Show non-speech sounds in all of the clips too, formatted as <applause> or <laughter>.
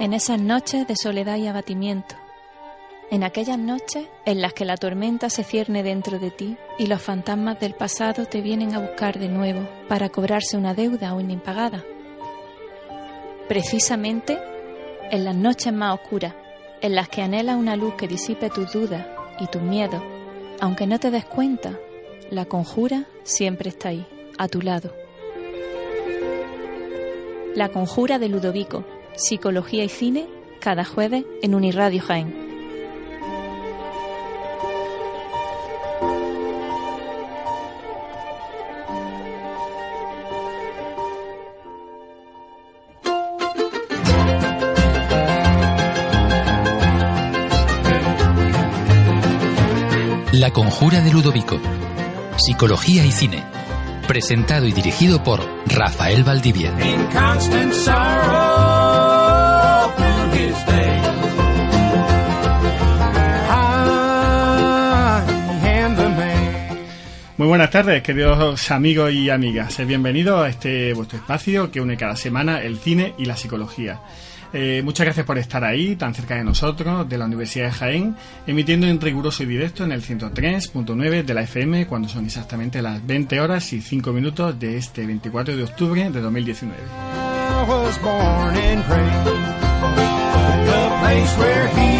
En esas noches de soledad y abatimiento, en aquellas noches en las que la tormenta se cierne dentro de ti y los fantasmas del pasado te vienen a buscar de nuevo para cobrarse una deuda aún impagada. Precisamente en las noches más oscuras, en las que anhela una luz que disipe tus dudas y tus miedos, aunque no te des cuenta, la conjura siempre está ahí, a tu lado. La conjura de Ludovico, Psicología y Cine, cada jueves en Uniradio Jaén. La Conjura de Ludovico. Psicología y Cine. Presentado y dirigido por Rafael Valdivia. Muy buenas tardes, queridos amigos y amigas. Eh, Bienvenidos a este vuestro espacio que une cada semana el cine y la psicología. Eh, muchas gracias por estar ahí, tan cerca de nosotros, de la Universidad de Jaén, emitiendo en riguroso y directo en el 103.9 de la FM, cuando son exactamente las 20 horas y 5 minutos de este 24 de octubre de 2019. I was born and raised the place where he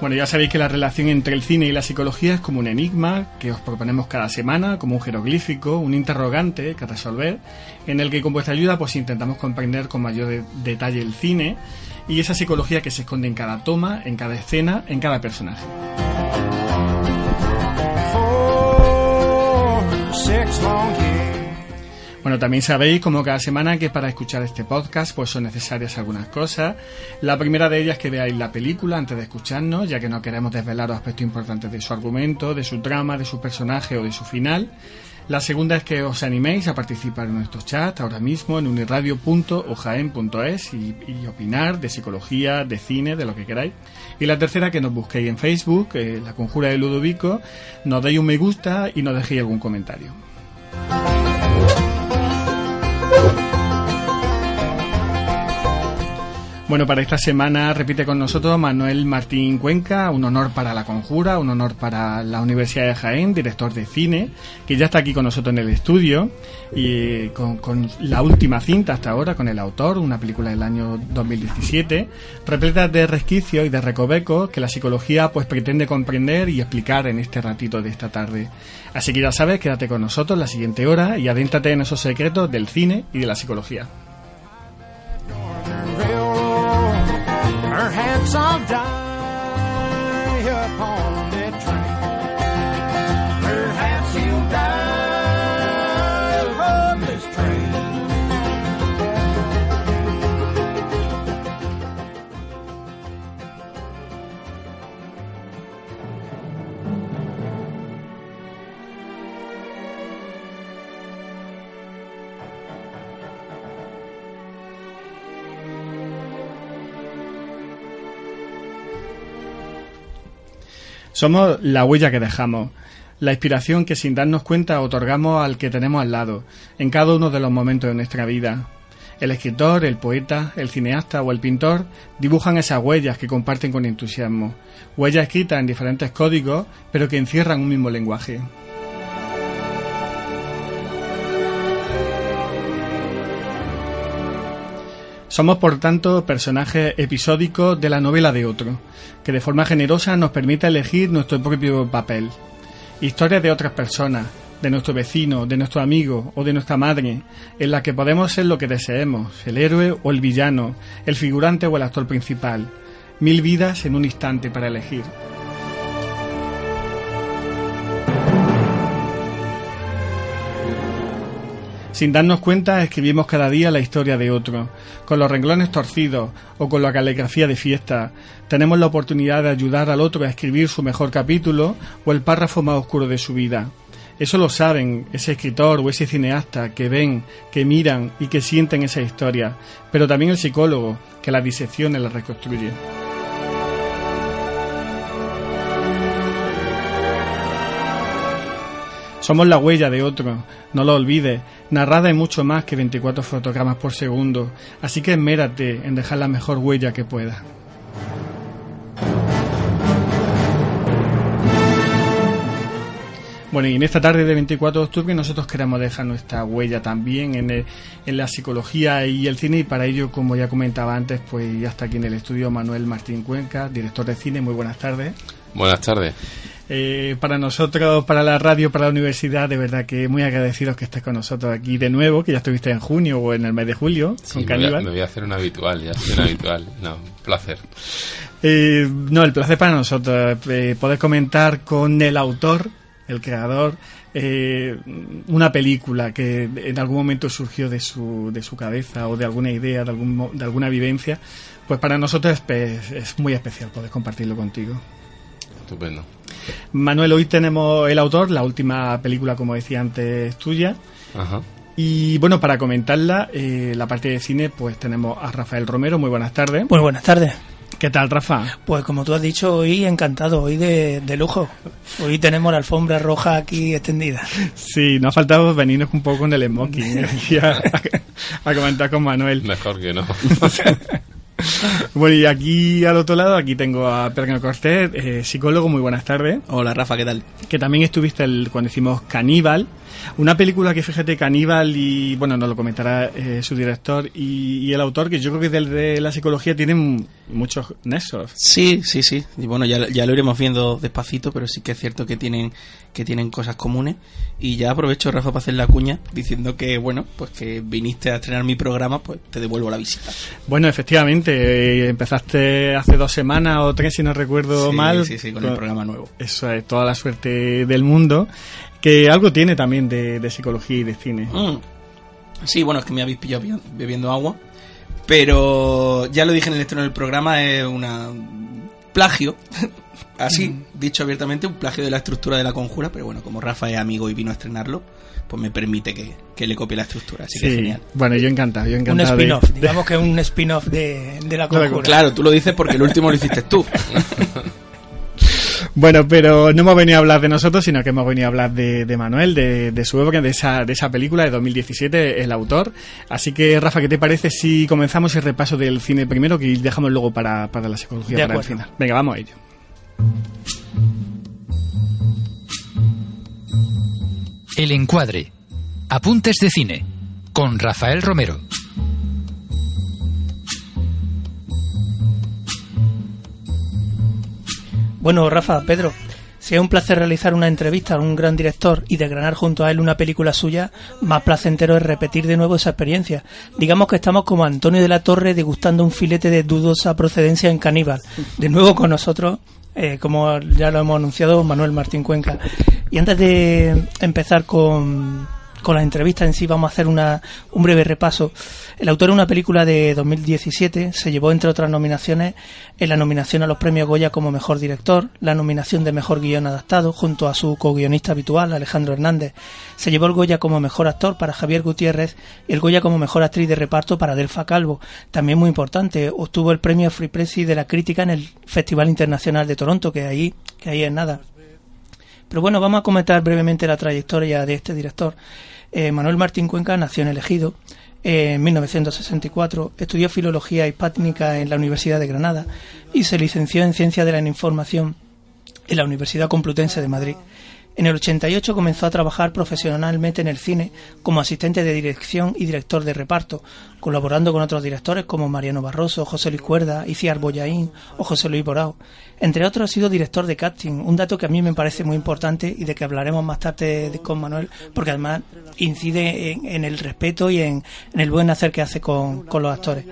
Bueno, ya sabéis que la relación entre el cine y la psicología es como un enigma que os proponemos cada semana, como un jeroglífico, un interrogante que resolver, en el que con vuestra ayuda pues intentamos comprender con mayor de- detalle el cine y esa psicología que se esconde en cada toma, en cada escena, en cada personaje. Bueno, también sabéis, como cada semana, que para escuchar este podcast pues son necesarias algunas cosas. La primera de ellas es que veáis la película antes de escucharnos, ya que no queremos desvelar aspectos importantes de su argumento, de su trama, de su personaje o de su final. La segunda es que os animéis a participar en nuestros chats ahora mismo en uniradio.ojaen.es y, y opinar de psicología, de cine, de lo que queráis. Y la tercera, que nos busquéis en Facebook, eh, La Conjura de Ludovico, nos deis un me gusta y nos dejéis algún comentario. Bueno, para esta semana repite con nosotros Manuel Martín Cuenca, un honor para la conjura, un honor para la Universidad de Jaén, director de cine, que ya está aquí con nosotros en el estudio y con, con la última cinta hasta ahora, con el autor, una película del año 2017, repleta de resquicios y de recovecos que la psicología pues pretende comprender y explicar en este ratito de esta tarde. Así que ya sabes, quédate con nosotros la siguiente hora y adéntrate en esos secretos del cine y de la psicología. Perhaps I'll die upon Somos la huella que dejamos, la inspiración que sin darnos cuenta otorgamos al que tenemos al lado, en cada uno de los momentos de nuestra vida. El escritor, el poeta, el cineasta o el pintor dibujan esas huellas que comparten con entusiasmo, huellas escritas en diferentes códigos, pero que encierran un mismo lenguaje. Somos, por tanto, personajes episódicos de la novela de otro, que de forma generosa nos permite elegir nuestro propio papel. Historias de otras personas, de nuestro vecino, de nuestro amigo o de nuestra madre, en la que podemos ser lo que deseemos, el héroe o el villano, el figurante o el actor principal. Mil vidas en un instante para elegir. Sin darnos cuenta, escribimos cada día la historia de otro, con los renglones torcidos o con la caligrafía de fiesta. Tenemos la oportunidad de ayudar al otro a escribir su mejor capítulo o el párrafo más oscuro de su vida. Eso lo saben ese escritor o ese cineasta que ven, que miran y que sienten esa historia, pero también el psicólogo que la disecciona y la reconstruye. Somos la huella de otro, no lo olvides, narrada en mucho más que 24 fotogramas por segundo, así que esmérate en dejar la mejor huella que puedas. Bueno, y en esta tarde de 24 de octubre nosotros queremos dejar nuestra huella también en, en la psicología y el cine y para ello, como ya comentaba antes, pues ya está aquí en el estudio Manuel Martín Cuenca, director de cine. Muy buenas tardes. Buenas tardes. Eh, para nosotros, para la radio, para la universidad, de verdad que muy agradecidos que estés con nosotros aquí de nuevo, que ya estuviste en junio o en el mes de julio Sí, con me, voy a, Caníbal. me voy a hacer un habitual, ya soy un habitual. No, un placer. Eh, no, el placer para nosotros eh, poder comentar con el autor, el creador, eh, una película que en algún momento surgió de su, de su cabeza o de alguna idea, de, algún, de alguna vivencia. Pues para nosotros es, es muy especial poder compartirlo contigo. Estupendo. Manuel, hoy tenemos el autor, la última película, como decía antes, tuya. Ajá. Y bueno, para comentarla, eh, la parte de cine, pues tenemos a Rafael Romero. Muy buenas tardes. Pues buenas tardes. ¿Qué tal, Rafa? Pues como tú has dicho, hoy encantado, hoy de, de lujo. Hoy tenemos la alfombra roja aquí extendida. Sí, nos ha faltado venirnos un poco con el smoking <laughs> ¿eh? A comentar con Manuel. Mejor que no. <laughs> <laughs> Bueno, y aquí al otro lado, aquí tengo a Pedro Cortés, eh, psicólogo. Muy buenas tardes. Hola Rafa, ¿qué tal? Que también estuviste el, cuando hicimos Caníbal. Una película que fíjate, Caníbal, y bueno, nos lo comentará eh, su director y, y el autor, que yo creo que del de la psicología tienen muchos nexos. Sí, sí, sí. Y bueno, ya, ya lo iremos viendo despacito, pero sí que es cierto que tienen que tienen cosas comunes. Y ya aprovecho, Rafa, para hacer la cuña, diciendo que, bueno, pues que viniste a estrenar mi programa, pues te devuelvo la visita. Bueno, efectivamente, eh, empezaste hace dos semanas o tres, si no recuerdo Sí, mal. Sí, sí, con el programa nuevo. Eso es, toda la suerte del mundo. Que algo tiene también de, de psicología y de cine. Mm. Sí, bueno, es que me habéis pillado bien- bebiendo agua. Pero ya lo dije en el estreno del programa, es una plagio. <laughs> Así, dicho abiertamente, un plagio de la estructura de la conjura. Pero bueno, como Rafa es amigo y vino a estrenarlo, pues me permite que, que le copie la estructura. Así que Sí, genial. bueno, yo encantado, yo Un encantado. de- spin-off, digamos que es un spin-off de, de la <laughs> conjura. Claro, tú lo dices porque el último lo hiciste tú. <laughs> Bueno, pero no hemos venido a hablar de nosotros, sino que hemos venido a hablar de, de Manuel, de, de su obra, de esa, de esa película de 2017, el autor. Así que, Rafa, ¿qué te parece si comenzamos el repaso del cine primero que dejamos luego para, para la psicología De para el final? Venga, vamos a ello. El encuadre. Apuntes de cine. Con Rafael Romero. Bueno, Rafa, Pedro, si es un placer realizar una entrevista a un gran director y desgranar junto a él una película suya, más placentero es repetir de nuevo esa experiencia. Digamos que estamos como Antonio de la Torre degustando un filete de dudosa procedencia en Caníbal. De nuevo con nosotros, eh, como ya lo hemos anunciado, Manuel Martín Cuenca. Y antes de empezar con, con la entrevista en sí, vamos a hacer una, un breve repaso. El autor de una película de 2017 se llevó, entre otras nominaciones, en la nominación a los premios Goya como mejor director, la nominación de mejor guion adaptado junto a su co-guionista habitual, Alejandro Hernández. Se llevó el Goya como mejor actor para Javier Gutiérrez y el Goya como mejor actriz de reparto para Delfa Calvo. También muy importante, obtuvo el premio Free Press de la crítica en el Festival Internacional de Toronto, que ahí, que ahí es nada. Pero bueno, vamos a comentar brevemente la trayectoria de este director. Eh, Manuel Martín Cuenca nació en el Ejido eh, en 1964, estudió Filología Hispánica en la Universidad de Granada y se licenció en Ciencia de la Información en la Universidad Complutense de Madrid. En el 88 comenzó a trabajar profesionalmente en el cine como asistente de dirección y director de reparto, colaborando con otros directores como Mariano Barroso, José Luis Cuerda, Iciar Boyaín o José Luis Borao. Entre otros ha sido director de casting, un dato que a mí me parece muy importante y de que hablaremos más tarde de- con Manuel, porque además incide en, el respeto y en, el buen hacer que hace con, con los actores.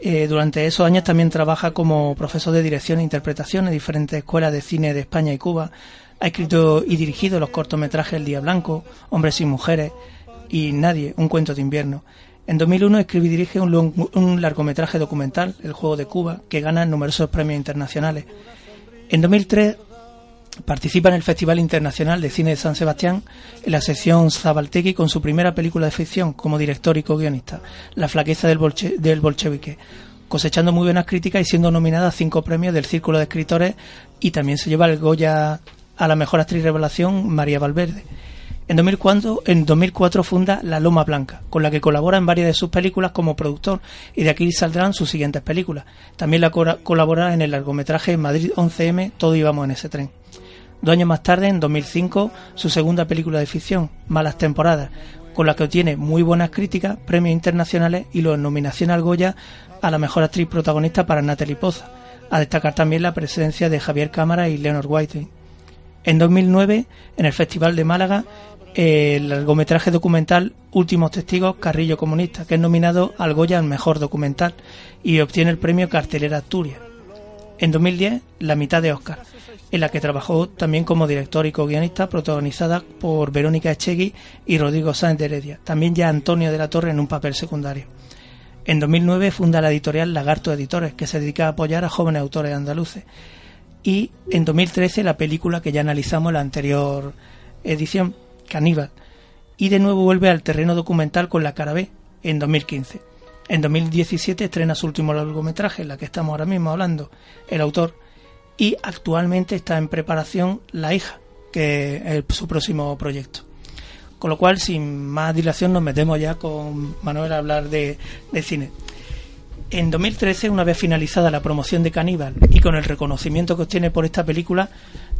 Eh, durante esos años también trabaja como profesor de dirección e interpretación en diferentes escuelas de cine de España y Cuba. Ha escrito y dirigido los cortometrajes El Día Blanco, Hombres y Mujeres y Nadie, un cuento de invierno. En 2001 escribe y dirige un, largometraje documental, El Juego de Cuba, que gana numerosos premios internacionales. En 2003 participa en el Festival Internacional de Cine de San Sebastián en la sección Zabaltegui con su primera película de ficción como director y co-guionista, La flaqueza del, del bolchevique, cosechando muy buenas críticas y siendo nominada a cinco premios del Círculo de Escritores y también se lleva el Goya a la mejor actriz revelación María Valverde. En 2004, en 2004 funda La Loma Blanca, con la que colabora en varias de sus películas como productor y de aquí saldrán sus siguientes películas. También la colabora en el largometraje Madrid 11M, Todo íbamos en ese tren. Dos años más tarde, en 2005, su segunda película de ficción, Malas Temporadas, con la que obtiene muy buenas críticas, premios internacionales y la nominación al Goya a la mejor actriz protagonista para Natalie Poza. A destacar también la presencia de Javier Cámara y Leonard Whiting. En 2009, en el Festival de Málaga, el largometraje documental Últimos Testigos Carrillo Comunista, que es nominado al Goya al mejor documental y obtiene el premio Cartelera Asturias. En 2010, La mitad de Oscar, en la que trabajó también como director y co-guionista, protagonizada por Verónica Echegui y Rodrigo Sáenz de Heredia. También ya Antonio de la Torre en un papel secundario. En 2009 funda la editorial Lagarto Editores, que se dedica a apoyar a jóvenes autores andaluces. Y en 2013 la película que ya analizamos la anterior edición, Caníbal. Y de nuevo vuelve al terreno documental con La Cara B, en 2015. En 2017 estrena su último largometraje, la que estamos ahora mismo hablando, el autor. Y actualmente está en preparación La hija, que es su próximo proyecto. Con lo cual, sin más dilación, nos metemos ya con Manuel a hablar de, de cine. En 2013, una vez finalizada la promoción de Caníbal y con el reconocimiento que obtiene por esta película,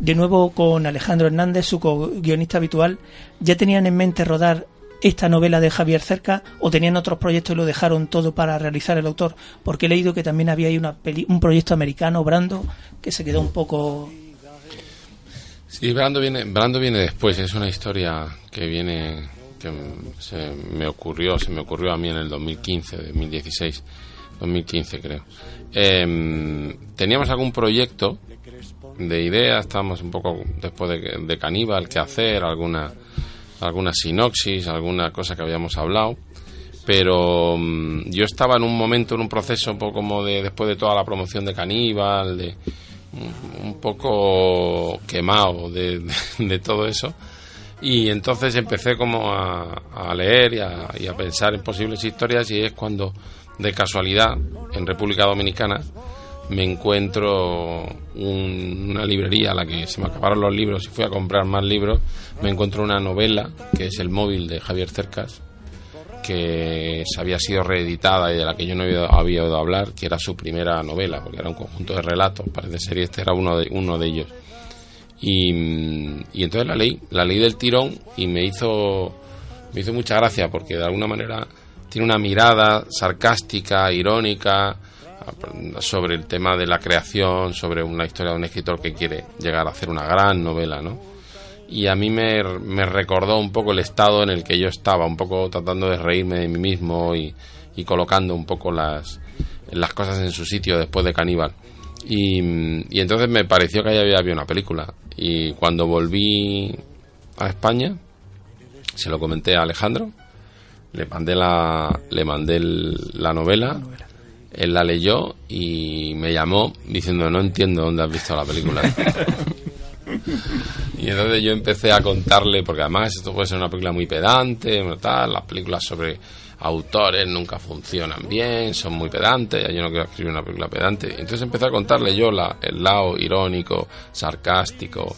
de nuevo con Alejandro Hernández, su guionista habitual, ¿ya tenían en mente rodar esta novela de Javier Cerca o tenían otros proyectos y lo dejaron todo para realizar el autor? Porque he leído que también había ahí una peli- un proyecto americano, Brando, que se quedó un poco... Sí, Brando viene, Brando viene después, es una historia que viene, que se me ocurrió, se me ocurrió a mí en el 2015, 2016, 2015 creo. Em, teníamos algún proyecto de ideas, estábamos un poco después de, de Caníbal, qué hacer, alguna, alguna sinopsis, alguna cosa que habíamos hablado. Pero mm, yo estaba en un momento, en un proceso un poco como de después de toda la promoción de Caníbal, de, un- poco quemado de, de- <laughs> de todo eso y entonces empecé como a, a leer y a, y a pensar en posibles historias y es cuando de casualidad en República Dominicana me encuentro un- una librería a la que se me acabaron los libros y fui a comprar más libros me encuentro una novela que es El móvil de Javier Cercas que había sido reeditada y de la que yo no había, oído hablar, que era su primera novela, porque era un conjunto de relatos, parece ser, y este era uno de, uno de ellos. Y, y entonces la leí, la leí del tirón y me hizo, me hizo mucha gracia, porque de alguna manera tiene una mirada sarcástica, irónica, sobre el tema de la creación, sobre una historia de un escritor que quiere llegar a hacer una gran novela, ¿no? y a mí me, me recordó un poco el estado en el que yo estaba, un poco tratando de reírme de mí mismo y, y colocando un poco las, las cosas en su sitio después de Caníbal. Y, entonces me pareció que había, había una película. Y cuando volví a España, se lo comenté a Alejandro, le mandé la, le mandé el- la novela, él la leyó y me llamó diciendo no entiendo dónde has visto la película. <laughs> Y entonces yo empecé a contarle, porque además esto puede ser una película muy pedante, tal, las películas sobre autores nunca funcionan bien, son muy pedantes, yo no quiero escribir una película pedante. Entonces empecé a contarle yo la, el lado irónico, sarcástico,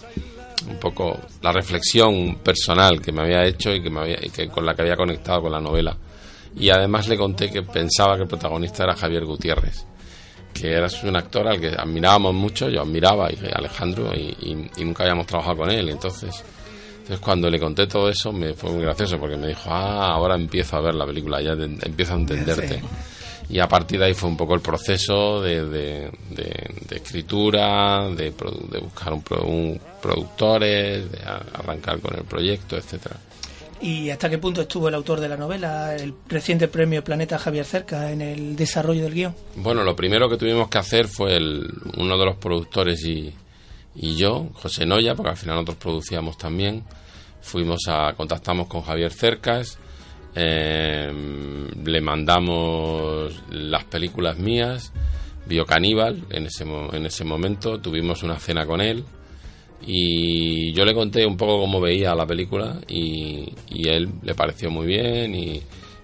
un poco la reflexión personal que me había hecho y que, me había, y que con la que había conectado con la novela. Y además le conté que pensaba que el protagonista era Javier Gutiérrez que era un actor al que admirábamos mucho, yo admiraba y Alejandro y, nunca habíamos trabajado con él, entonces entonces cuando le conté todo eso me fue muy gracioso porque me dijo, ah, ahora empiezo a ver la película, ya empiezo a entenderte. Y a partir de ahí fue un poco el proceso de, de- de- de escritura, de, buscar un, un productores, de arrancar con el proyecto, etcétera. ¿Y hasta qué punto estuvo el autor de la novela, el reciente premio Planeta Javier Cerca, en el desarrollo del guion? Bueno, lo primero que tuvimos que hacer fue el, uno de los productores y, y yo, José Noya, porque al final nosotros producíamos también, fuimos a contactamos con Javier Cercas, eh, le mandamos las películas mías, vio Caníbal en ese, en ese momento, tuvimos una cena con él y yo le conté un poco cómo veía la película y, él le pareció muy bien y,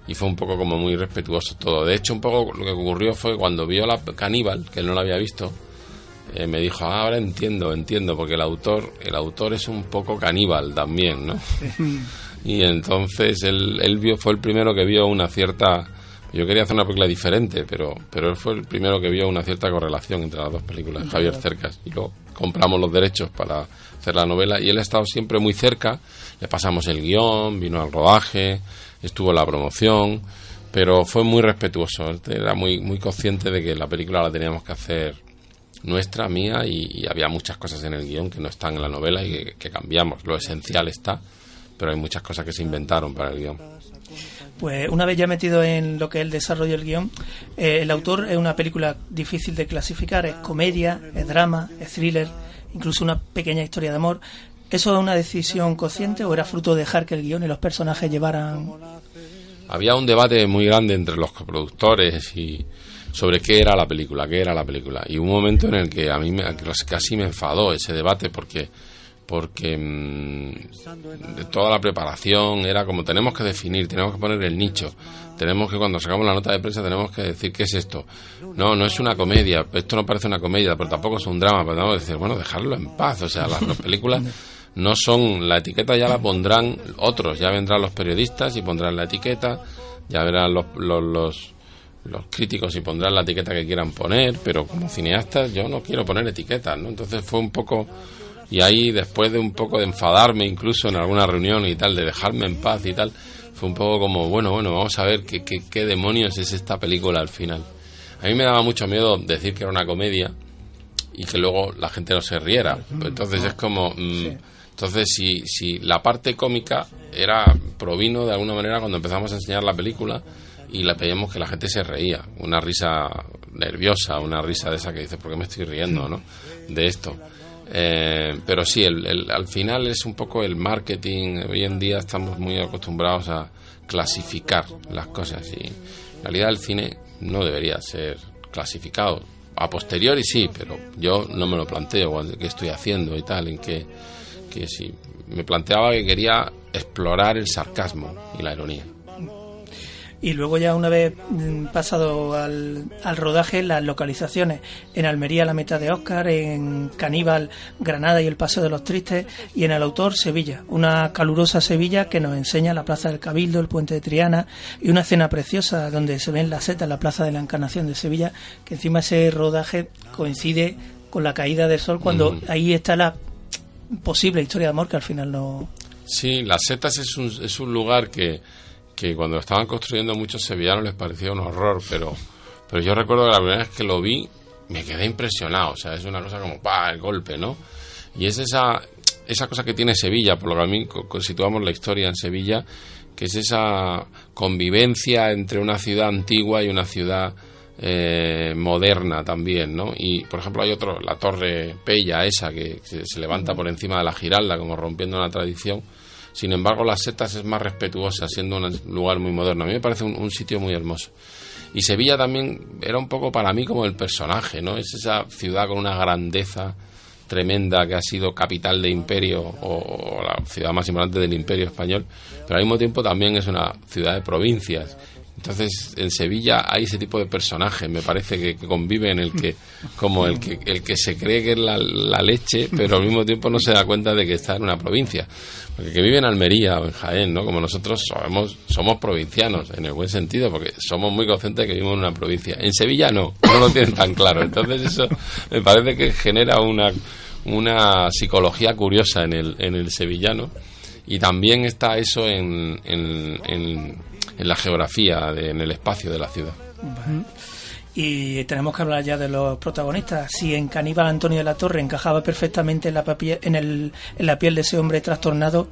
y fue un poco como muy respetuoso todo. De hecho, un poco lo que ocurrió fue cuando vio la Caníbal, que él no la había visto, eh, me dijo, "Ah, ahora entiendo, entiendo, porque el autor, el autor es un poco caníbal también, ¿no? <laughs> y entonces él, él vio, fue el primero que vio una cierta... Yo quería hacer una película diferente, pero, pero él fue el primero que vio una cierta correlación entre las dos películas, Javier Cercas. Y luego compramos los derechos para hacer la novela y él ha estado siempre muy cerca. Le pasamos el guion, vino al rodaje, estuvo en la promoción, pero fue muy respetuoso. Él era muy, muy consciente de que la película la teníamos que hacer nuestra, mía, y, y había muchas cosas en el guion que no están en la novela y que, que cambiamos. Lo esencial está, pero hay muchas cosas que se inventaron para el guion. Pues una vez ya metido en lo que es el desarrollo del guion, eh, el autor es una película difícil de clasificar, es comedia, es drama, es thriller, incluso una pequeña historia de amor. ¿Eso es una decisión consciente o era fruto de dejar que el guion y los personajes llevaran... Había un debate muy grande entre los coproductores y sobre qué era la película, qué era la película. Y un momento en el que a mí me- casi me enfadó ese debate porque porque mm, de toda la preparación era como tenemos que definir, tenemos que poner el nicho, tenemos que cuando sacamos la nota de prensa tenemos que decir qué es esto. No, no es una comedia, esto no parece una comedia, pero tampoco es un drama, pero tenemos que decir, bueno, dejarlo en paz, o sea, las, las películas no son, la etiqueta ya la pondrán otros, ya vendrán los periodistas y pondrán la etiqueta, ya verán los, los, los, los críticos y pondrán la etiqueta que quieran poner, pero como cineastas yo no quiero poner etiquetas, ¿no? Entonces fue un poco y ahí después de un poco de enfadarme incluso en alguna reunión y tal, de dejarme en paz y tal, fue un poco como, bueno, bueno, vamos a ver qué, qué, qué demonios es esta película al final. A mí me daba mucho miedo decir que era una comedia y que luego la gente no se riera. Entonces es como... mm, Entonces, si, si la parte cómica era provino de alguna manera cuando empezamos a enseñar la película y le pedíamos que la gente se reía, una risa nerviosa, una risa de esa que dice, ¿por qué me estoy riendo, no? De esto. Eh, pero sí, el, el- al final es un poco el marketing. Hoy en día estamos muy acostumbrados a clasificar las cosas y en realidad el cine no debería ser clasificado. A posteriori sí, pero yo no me lo planteo, qué estoy haciendo y tal, en qué, que sí. Me planteaba que quería explorar el sarcasmo y la ironía. Y luego ya una vez mm, pasado al, al rodaje, las localizaciones en Almería la meta de Oscar, en Caníbal, Granada y el Paseo de los Tristes, y en el autor Sevilla, una calurosa Sevilla que nos enseña la Plaza del Cabildo, el Puente de Triana y una escena preciosa donde se ven las setas, la Plaza de la Encarnación de Sevilla, que encima ese rodaje coincide con la caída del sol cuando Mm. ahí está la posible historia de amor que al final no... Sí, Las Setas es un, es un lugar que, que cuando estaban construyendo muchos sevillanos les parecía un horror, pero, pero yo recuerdo que la primera vez que lo vi me quedé impresionado, o sea, es una cosa como ¡pah! el golpe, ¿no? Y es esa, esa cosa que tiene Sevilla, por lo que a mí situamos la historia en Sevilla, que es esa convivencia entre una ciudad antigua y una ciudad eh, moderna también, ¿no? Y, por ejemplo, hay otro, la Torre Pella, esa, que se levanta por encima de la Giralda, como rompiendo una tradición. Sin embargo, Las Setas es más respetuosa, siendo un lugar muy moderno. A mí me parece un, sitio muy hermoso. Y Sevilla también era un poco para mí como el personaje, ¿no? Es esa ciudad con una grandeza tremenda que ha sido capital de imperio o la ciudad más importante del imperio español, pero al mismo tiempo también es una ciudad de provincias. Entonces, en Sevilla hay ese tipo de personajes, me parece que, que convive en el que, como el que, el que se cree que es la, la leche, pero al mismo tiempo no se da cuenta de que está en una provincia. Porque que vive en Almería o en Jaén, ¿no? Como nosotros somos, somos provincianos, en el buen sentido, porque somos muy conscientes de que vivimos en una provincia. En Sevilla no, no lo tienen tan claro. Entonces eso me parece que genera una, una psicología curiosa en el, en el sevillano. Y también está eso en, en, en, en la geografía, de- en el espacio de la ciudad. Y tenemos que hablar ya de los protagonistas. Si en Caníbal Antonio de la Torre encajaba perfectamente en la, papi- en, el, en la piel de ese hombre trastornado,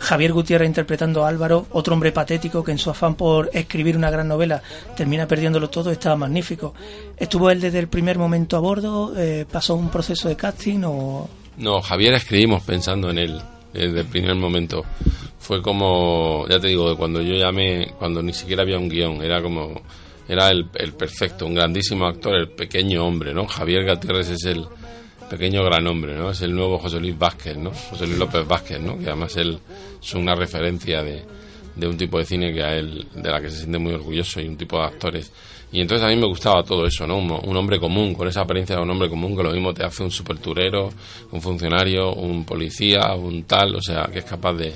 Javier Gutiérrez interpretando a Álvaro, otro hombre patético que en su afán por escribir una gran novela termina perdiéndolo todo, estaba magnífico. ¿Estuvo él desde el primer momento a bordo? Eh, ¿Pasó un proceso de casting o...? No, Javier escribimos pensando en él desde el primer momento. Fue como, ya te digo, cuando yo llamé, cuando ni siquiera había un guion, era como, era el, el perfecto, un grandísimo actor, el pequeño hombre, ¿no? Javier Gutiérrez es el pequeño gran hombre, ¿no? Es el nuevo José Luis Vázquez, ¿no? José Luis López Vázquez, ¿no? Que además él es una referencia de, de un tipo de cine que a él, de la que se siente muy orgulloso y un tipo de actores. Y entonces a mí me gustaba todo eso, ¿no? Un, un hombre común, con esa apariencia de un hombre común, que lo mismo te hace un superturero, un funcionario, un policía, un tal, o sea, que es capaz de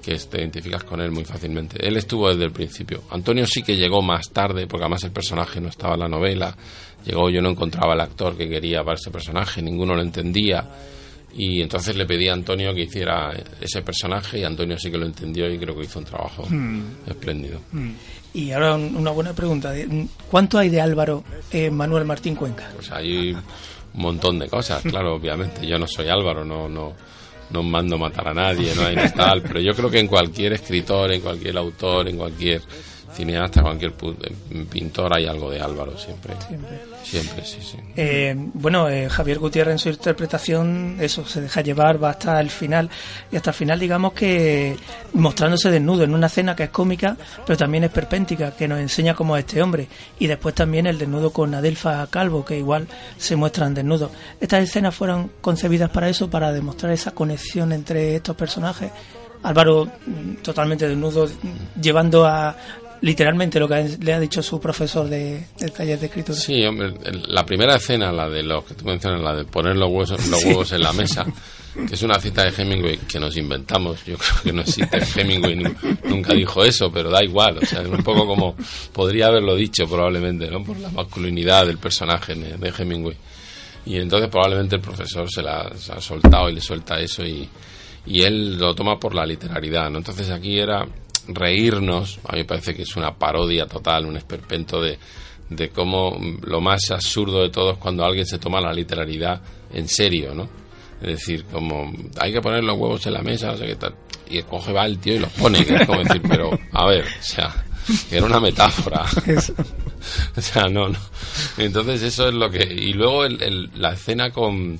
que te identificas con él muy fácilmente. Él estuvo desde el principio. Antonio sí que llegó más tarde, porque además el personaje no estaba en la novela. Llegó, yo no encontraba el actor que quería para ese personaje, ninguno lo entendía. Y entonces le pedí a Antonio que hiciera ese personaje y Antonio sí que lo entendió y creo que hizo un trabajo espléndido. Y ahora un- una buena pregunta. ¿Cuánto hay de Álvaro Manuel Martín Cuenca? Pues hay un montón de cosas, <laughs> claro, obviamente. Yo no soy Álvaro, no, no, no mando matar a nadie, no hay tal, pero yo creo que en cualquier escritor, en cualquier autor, en cualquier cineasta, cualquier eh, pintor hay algo de Álvaro siempre. Siempre, sí, sí. Eh, bueno, eh, Javier Gutiérrez en su interpretación, eso, se deja llevar, va hasta el final. Y hasta el final, digamos que mostrándose desnudo en una escena que es cómica, pero también es perpéntica, que nos enseña cómo es este hombre. Y después también el desnudo con Adelfa Calvo, que igual se muestran desnudos. Estas escenas fueron concebidas para eso, para demostrar esa conexión entre estos personajes. Álvaro mm, totalmente desnudo, llevando a literalmente lo que le ha dicho su profesor de, de taller de escritura. Sí, hombre, la primera escena, la de los que tú mencionas, la de poner los huevos, los huevos en la mesa, que es una cita de Hemingway que nos inventamos. Yo <laughs> creo que no existe. Hemingway nu- nunca dijo eso, pero da igual. O sea, es un poco como podría haberlo dicho probablemente, ¿no? Por la masculinidad del personaje de, de Hemingway. Y entonces probablemente el profesor se la, se ha soltado y le suelta eso y, y él lo toma por la literalidad, ¿no? Entonces aquí era reírnos, a mí me parece que es una parodia total, un esperpento de, de cómo lo más absurdo de todo es cuando alguien se toma la literalidad en serio, ¿no? Es decir, como hay que poner los huevos en la mesa, no sé qué tal. Y coge va el tío y los pone, que es como decir, pero a ver, o sea, era una metáfora. <laughs> o sea, no, no. Entonces eso es lo que... Y luego el- el- la escena con,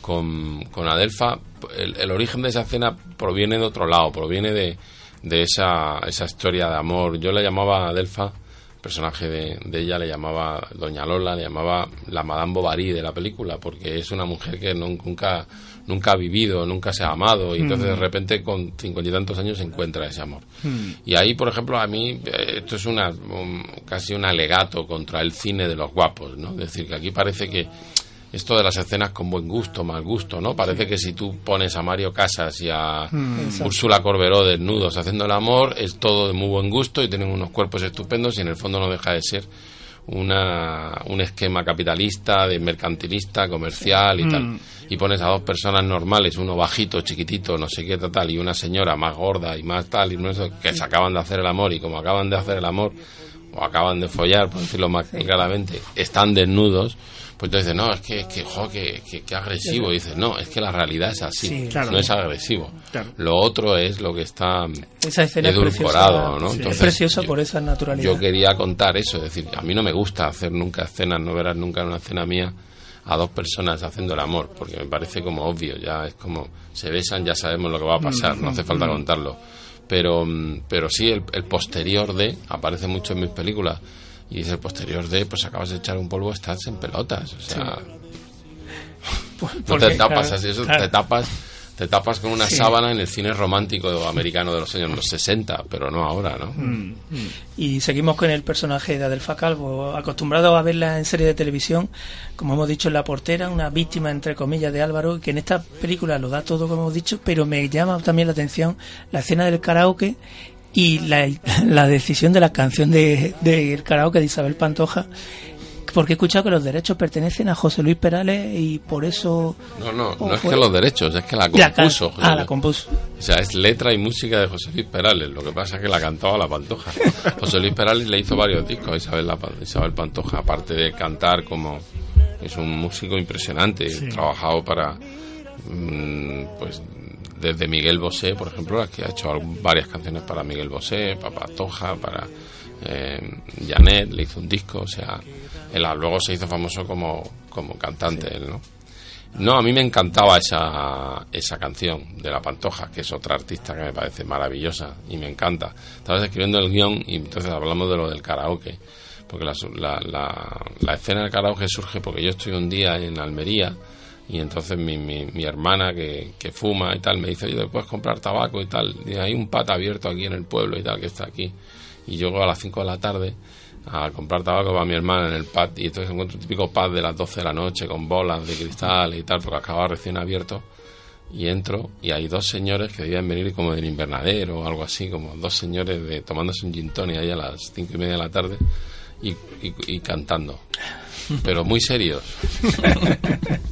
con, con Adelfa, el, el origen de esa escena proviene de otro lado, proviene de, de esa, esa historia de amor. Yo la llamaba Adelfa, el personaje de, de ella le llamaba Doña Lola, le llamaba la Madame Bovary de la película, porque es una mujer que nun- nunca, nunca ha vivido, nunca se ha amado, y entonces de repente con cincuenta y tantos años encuentra ese amor. Y ahí, por ejemplo, a mí eh, esto es una, un- casi un alegato contra el cine de los guapos, ¿no? Es decir, que aquí parece que esto de las escenas con buen gusto, mal gusto, ¿no? Parece que si tú pones a Mario Casas y a Úrsula Corberó desnudos haciendo el amor, es todo de muy buen gusto y tienen unos cuerpos estupendos y en el fondo no deja de ser una, un esquema capitalista, de mercantilista, comercial y tal. Y pones a dos personas normales, uno bajito, chiquitito, no sé qué tal, y una señora más gorda y más tal, y no sé, que se acaban de hacer el amor y como acaban de hacer el amor, o acaban de follar, por decirlo más claramente, están desnudos, pues tú dices, no, es que, es que, jo, que, que- que agresivo. Y dices, no, es que la realidad es así, Sí, claro. no es agresivo. Claro. Lo otro es lo que está Esa escena es edulcorado, preciosa, ¿no? sí, Entonces, es preciosa yo- por esa naturalidad. Yo quería contar eso, es decir, a mí no me gusta hacer nunca escenas, no verás nunca en una escena mía a dos personas haciendo el amor, porque me parece como obvio, ya es como se besan, ya sabemos lo que va a pasar, no hace falta contarlo. Pero, mm, pero sí, el, el posterior de aparece mucho en mis películas y es el posterior de, pues acabas de echar un polvo, estás en pelotas, o sea, no <laughs> Porque, te tapas claro, así, eso claro. te tapas te tapas con una Sí. sábana en el cine romántico americano de los años 60, pero no ahora, ¿no? Mm. Y seguimos con el personaje de Adelfa Calvo, acostumbrado a verla en serie de televisión, como hemos dicho en La Portera, una víctima entre comillas de Álvaro, que en esta película lo da todo como hemos dicho, pero me llama también la atención la escena del karaoke y la, la decisión de la canción de, del karaoke de Isabel Pantoja, porque he escuchado que los derechos pertenecen a José Luis Perales y por eso... No, no, ¿O no es que los derechos, es que la La can- compuso. José ah, la compuso. O sea, es letra y música de José Luis Perales. Lo que pasa es que la cantaba la Pantoja. José Luis Perales le hizo varios discos a Isabel, la, Isabel Pantoja, aparte de cantar como es un músico impresionante, trabajado para mm, pues desde Miguel Bosé, por ejemplo, las que ha hecho varias canciones para Miguel Bosé, para Pantoja, para eh, Janet, le hizo un disco, o sea, él a- luego se hizo famoso como, como cantante, él, ¿no? No, a mí me encantaba esa, esa canción de La Pantoja, que es otra artista que me parece maravillosa y me encanta. Estabas escribiendo el guion y entonces hablamos de lo del karaoke. Porque la, la, la, la escena del karaoke surge porque yo estoy un día en Almería y entonces mi, mi, mi hermana que, que fuma y tal me dice, oye, ¿te puedes comprar tabaco y tal? Y hay un pat abierto aquí en el pueblo y tal que está aquí. Y llego a las 5 de la tarde a comprar tabaco para mi hermana en el pad y entonces encuentro un típico pad de las 12 de la noche con bolas de cristal y tal porque acaba recién abierto y entro y hay dos señores que debían venir como del invernadero o algo así como dos señores de tomándose un gin tonic ahí a las cinco y media de la tarde y, y- y cantando pero muy serios <laughs>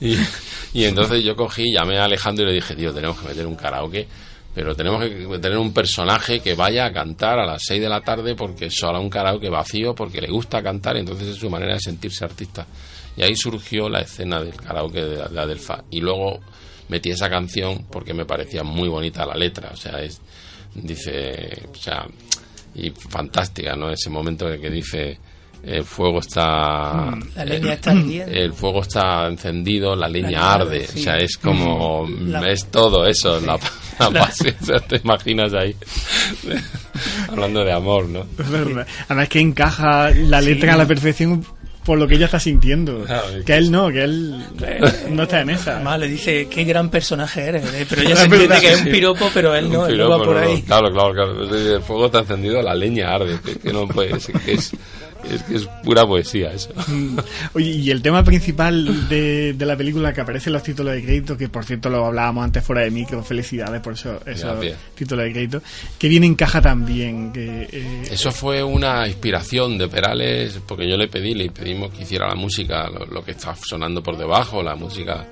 y, entonces yo cogí, llamé a Alejandro y le dije, tío, tenemos que meter un karaoke, pero tenemos que tener un personaje que vaya a cantar a las 6 de la tarde porque solo un karaoke vacío, porque le gusta cantar y entonces es su manera de sentirse artista. Y ahí surgió la escena del karaoke de, de Adelfa. Y luego metí esa canción porque me parecía muy bonita la letra, o sea, es, dice, o sea, y fantástica, ¿no? Ese momento en el que dice, el fuego está... La leña está <clears throat> ardiendo. El fuego está encendido, la leña arde. O sí. sea, es como. La- Es todo eso, <laughs> la, la pasión. o sea, te imaginas ahí. <laughs> Hablando de amor, ¿no? Verdad. Además que encaja la letra a la perfección por lo que ella está sintiendo. Claro, es que él no, que él <laughs> no está en esa. Además le dice, qué gran personaje eres. eh, Pero ella se entiende verdad, que es sí. un piropo, pero él no, Un él no piropo, va por no, ahí. Claro, claro, claro. El fuego está encendido, la leña arde. Que, que no puede ser, que es, es que es pura poesía eso. <laughs> Oye, y el tema principal de, de la película que aparece en los títulos de crédito, que por cierto lo hablábamos antes fuera de micro, felicidades por eso, esos Gracias. títulos de crédito, que bien encaja también. Que, eh, Eso fue una inspiración de Perales, porque yo le pedí, le pedimos que hiciera la música, lo, lo que está sonando por debajo, la música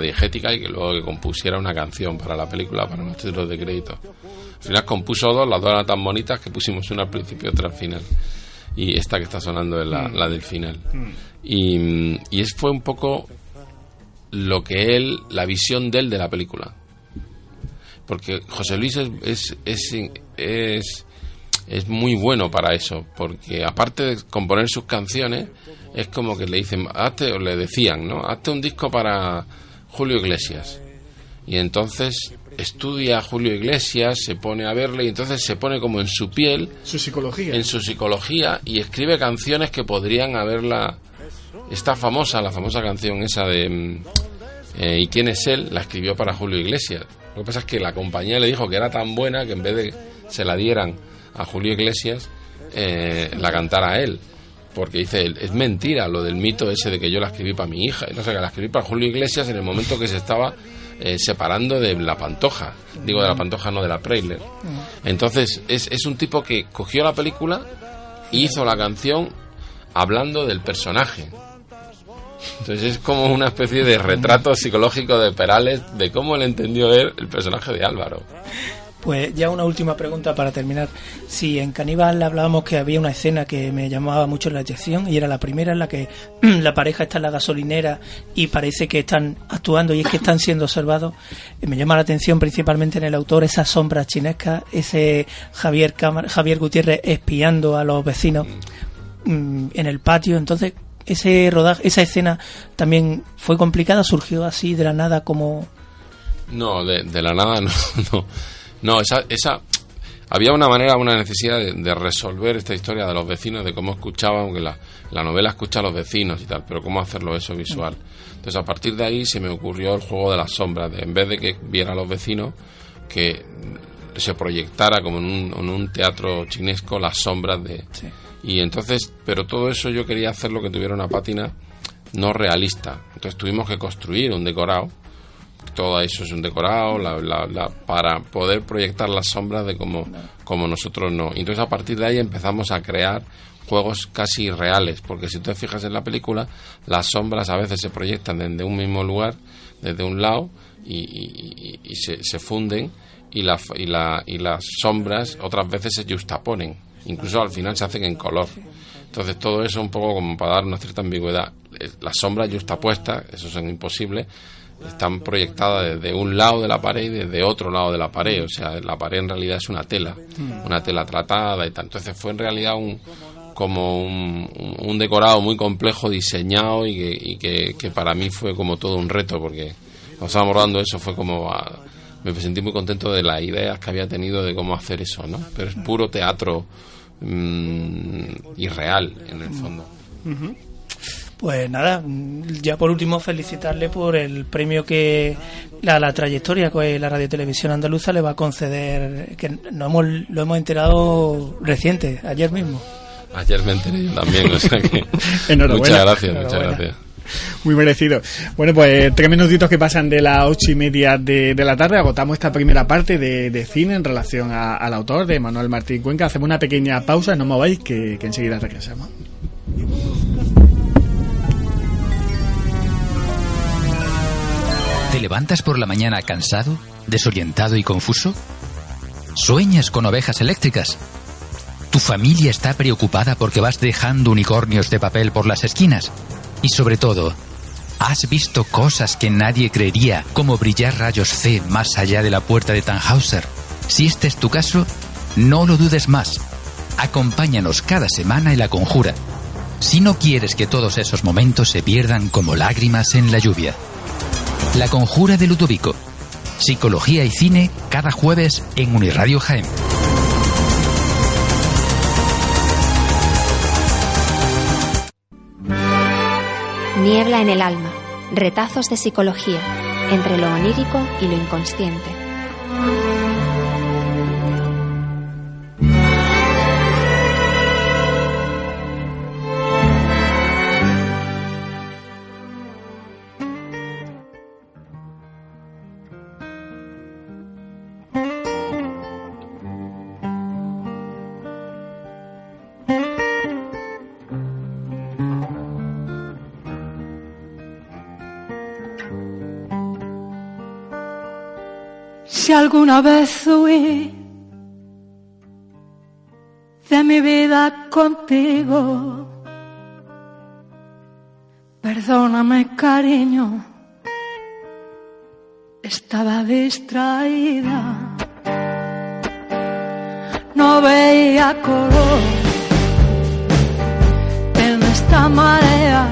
diegética y que luego que compusiera una canción para la película, para los títulos de crédito. Al final compuso dos, las dos eran tan bonitas que pusimos una al principio y otra al final. Y esta que está sonando es la, la del final. Y, mm, y es, fue un poco lo que él, la visión de él de la película. Porque José Luis es, es, es, es, es muy bueno para eso, porque aparte de componer sus canciones, es como que le dicen, hazte, o le decían, ¿no? Hazte un disco para Julio Iglesias. Y entonces estudia a Julio Iglesias, se pone a verle y entonces se pone como en su piel, su psicología. en su psicología y escribe canciones que podrían haberla... Esta famosa, la famosa canción esa de... mm, eh, ¿Y quién es él? La escribió para Julio Iglesias. Lo que pasa es que la compañía le dijo que era tan buena que en vez de se la dieran a Julio Iglesias, eh, la cantara a él. Porque dice, es mentira lo del mito ese de que yo la escribí para mi hija. Y no sé, que la escribí para Julio Iglesias en el momento que se estaba eh, separando de la Pantoja. Digo, de la Pantoja, no de la Preisler. Entonces, es, es un tipo que cogió la película y hizo la canción hablando del personaje. Entonces es como una especie de retrato psicológico de Perales de cómo le entendió él el personaje de Álvaro. Pues ya una última pregunta para terminar. Si en Caníbal hablábamos que había una escena que me llamaba mucho la atención y era la primera en la que <clears throat> la pareja está en la gasolinera y parece que están actuando y es que están siendo observados, eh, me llama la atención principalmente en el autor esas sombras chinescas, ese Javier, Cámara- Javier Gutiérrez espiando a los vecinos mm, en el patio. Entonces, ese rodaje, esa escena también fue complicada, surgió así de la nada como... No, de, la nada <laughs> no. No, no esa, esa. Había una manera, una necesidad de, de resolver esta historia de los vecinos, de cómo escuchaban, aunque la, la novela escucha a los vecinos y tal, pero cómo hacerlo eso visual. Entonces, a partir de ahí se me ocurrió el juego de las sombras, de en vez de que viera a los vecinos, que se proyectara como en un, en un teatro chinesco las sombras de. Y entonces, pero todo eso yo quería hacerlo que tuviera una pátina no realista. Entonces tuvimos que construir un decorado todo eso es un decorado la- la- la- para poder proyectar las sombras de como, como nosotros no. Entonces a partir de ahí empezamos a crear juegos casi reales, porque si te fijas en la película, las sombras a veces se proyectan desde un mismo lugar, desde un lado, y, y- y- y se, se funden, y, la, y, la, y las sombras otras veces se justaponen, incluso al final se hacen en color. Entonces todo eso un poco como para dar una cierta ambigüedad. Eh, Las sombras justapuestas, eso es imposible, están proyectadas desde un lado de la pared y desde otro lado de la pared. O sea, la pared en realidad es una tela, una tela tratada y tal. Entonces fue en realidad un como un, un decorado muy complejo diseñado y, que, y que, que para mí fue como todo un reto porque cuando estábamos rodando eso fue como ah, me sentí muy contento de las ideas que había tenido de cómo hacer eso no pero es puro teatro mm, irreal en el fondo Pues nada, ya por último felicitarle por el premio que la, la trayectoria que la Radio Televisión Andaluza le va a conceder, que no hemos, lo hemos enterado reciente, ayer mismo. ayer me enteré yo también o sea que <laughs> Enhorabuena. muchas gracias muchas gracias Muy merecido. Bueno, pues tres minutitos que pasan de las ocho y media de, de la tarde. Agotamos esta primera parte de, de cine en relación a- al autor de Manuel Martín Cuenca. Hacemos una pequeña pausa, no mováis, que, que enseguida regresamos. ¿Te levantas por la mañana cansado, desorientado y confuso? ¿Sueñas con ovejas eléctricas? ¿Tu familia está preocupada porque vas dejando unicornios de papel por las esquinas? Y sobre todo, ¿has visto cosas que nadie creería, como brillar rayos C más allá de la puerta de Tannhauser? Si este es tu caso, no lo dudes más. Acompáñanos cada semana en La Conjura. Si no quieres que todos esos momentos se pierdan como lágrimas en la lluvia. La Conjura de Ludovico. Psicología y cine cada jueves en Uniradio Jaén. Niebla en el alma. Retazos de psicología. Entre lo onírico y lo inconsciente. Alguna vez huí de mi vida contigo, perdóname cariño, estaba distraída, no veía color en esta marea,